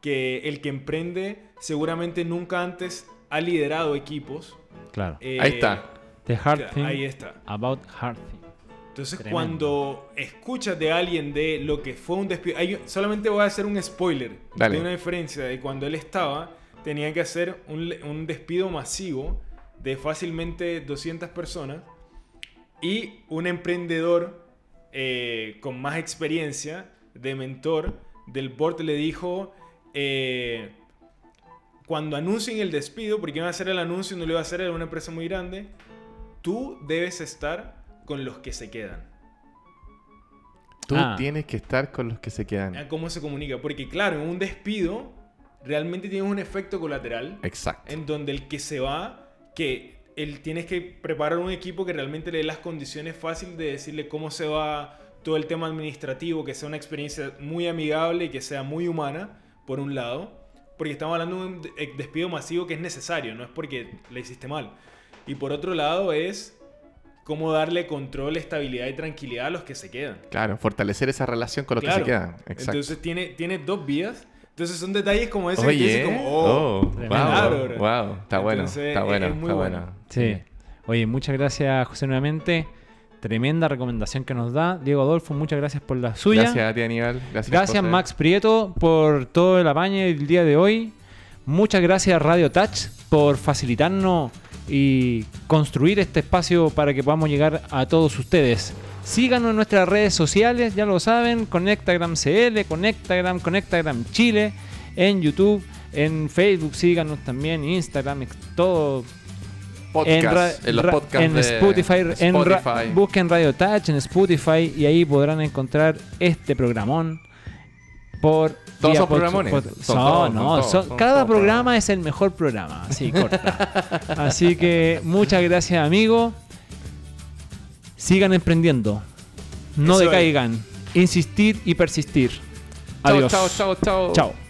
que el que emprende seguramente nunca antes ha liderado equipos. Claro. Eh, Ahí está. The Hard Thing Ahí está. About Hard Thing. Entonces, Tremendo. cuando escuchas de alguien de lo que fue un despido, hay- solamente voy a hacer un spoiler Dale. de una diferencia de cuando él estaba, tenía que hacer un, un despido masivo de fácilmente 200 personas y un emprendedor eh, con más experiencia, de mentor, del board le dijo, eh, cuando anuncien el despido, porque iban a hacer el anuncio y no lo iba a hacer, era una empresa muy grande, tú debes estar con los que se quedan. Tú Ah. tienes que estar con los que se quedan. ¿A ¿Cómo se comunica? Porque claro, en un despido realmente tienes un efecto colateral Exacto. en donde el que se va, que él tienes que preparar un equipo que realmente le dé las condiciones fáciles de decirle cómo se va todo el tema administrativo, que sea una experiencia muy amigable y que sea muy humana, por un lado, porque estamos hablando de un eh, despido masivo que es necesario, no es porque le hiciste mal. Y por otro lado es cómo darle control, estabilidad y tranquilidad a los que se quedan. Claro, fortalecer esa relación con los que se quedan. Exacto. Entonces tiene, tiene dos vías. Entonces son detalles como ese que te Oye, dicen como, oh, oh, wow, Claro, wow, está bueno, está es- bueno, es muy está bueno. bueno. Sí. Oye, muchas gracias, José, nuevamente. Tremenda recomendación que nos da. Diego Adolfo, muchas gracias por la suya. Gracias a ti, Aníbal. Gracias. Max Prieto, por todo el apaño del día de hoy. Muchas gracias a Radio Touch por facilitarnos y construir este espacio para que podamos llegar a todos ustedes. Síganos en nuestras redes sociales, ya lo saben, Conectagram CL, Conectagram, Conectagram Chile, en YouTube, en Facebook, síganos también, Instagram, todo. Podcast, en, ra- los podcasts en de Spotify, en ra- Spotify. busquen Radio Touch en Spotify y ahí podrán encontrar este programón por Todos son programones. pod- Son son, todos, no, son todos, son- son cada programa programas. es el mejor programa, así corta. así que muchas gracias, amigo. Sigan emprendiendo. No Eso es. decaigan. Insistir y persistir. Chao, Adiós. chao, chao, chao. Chao.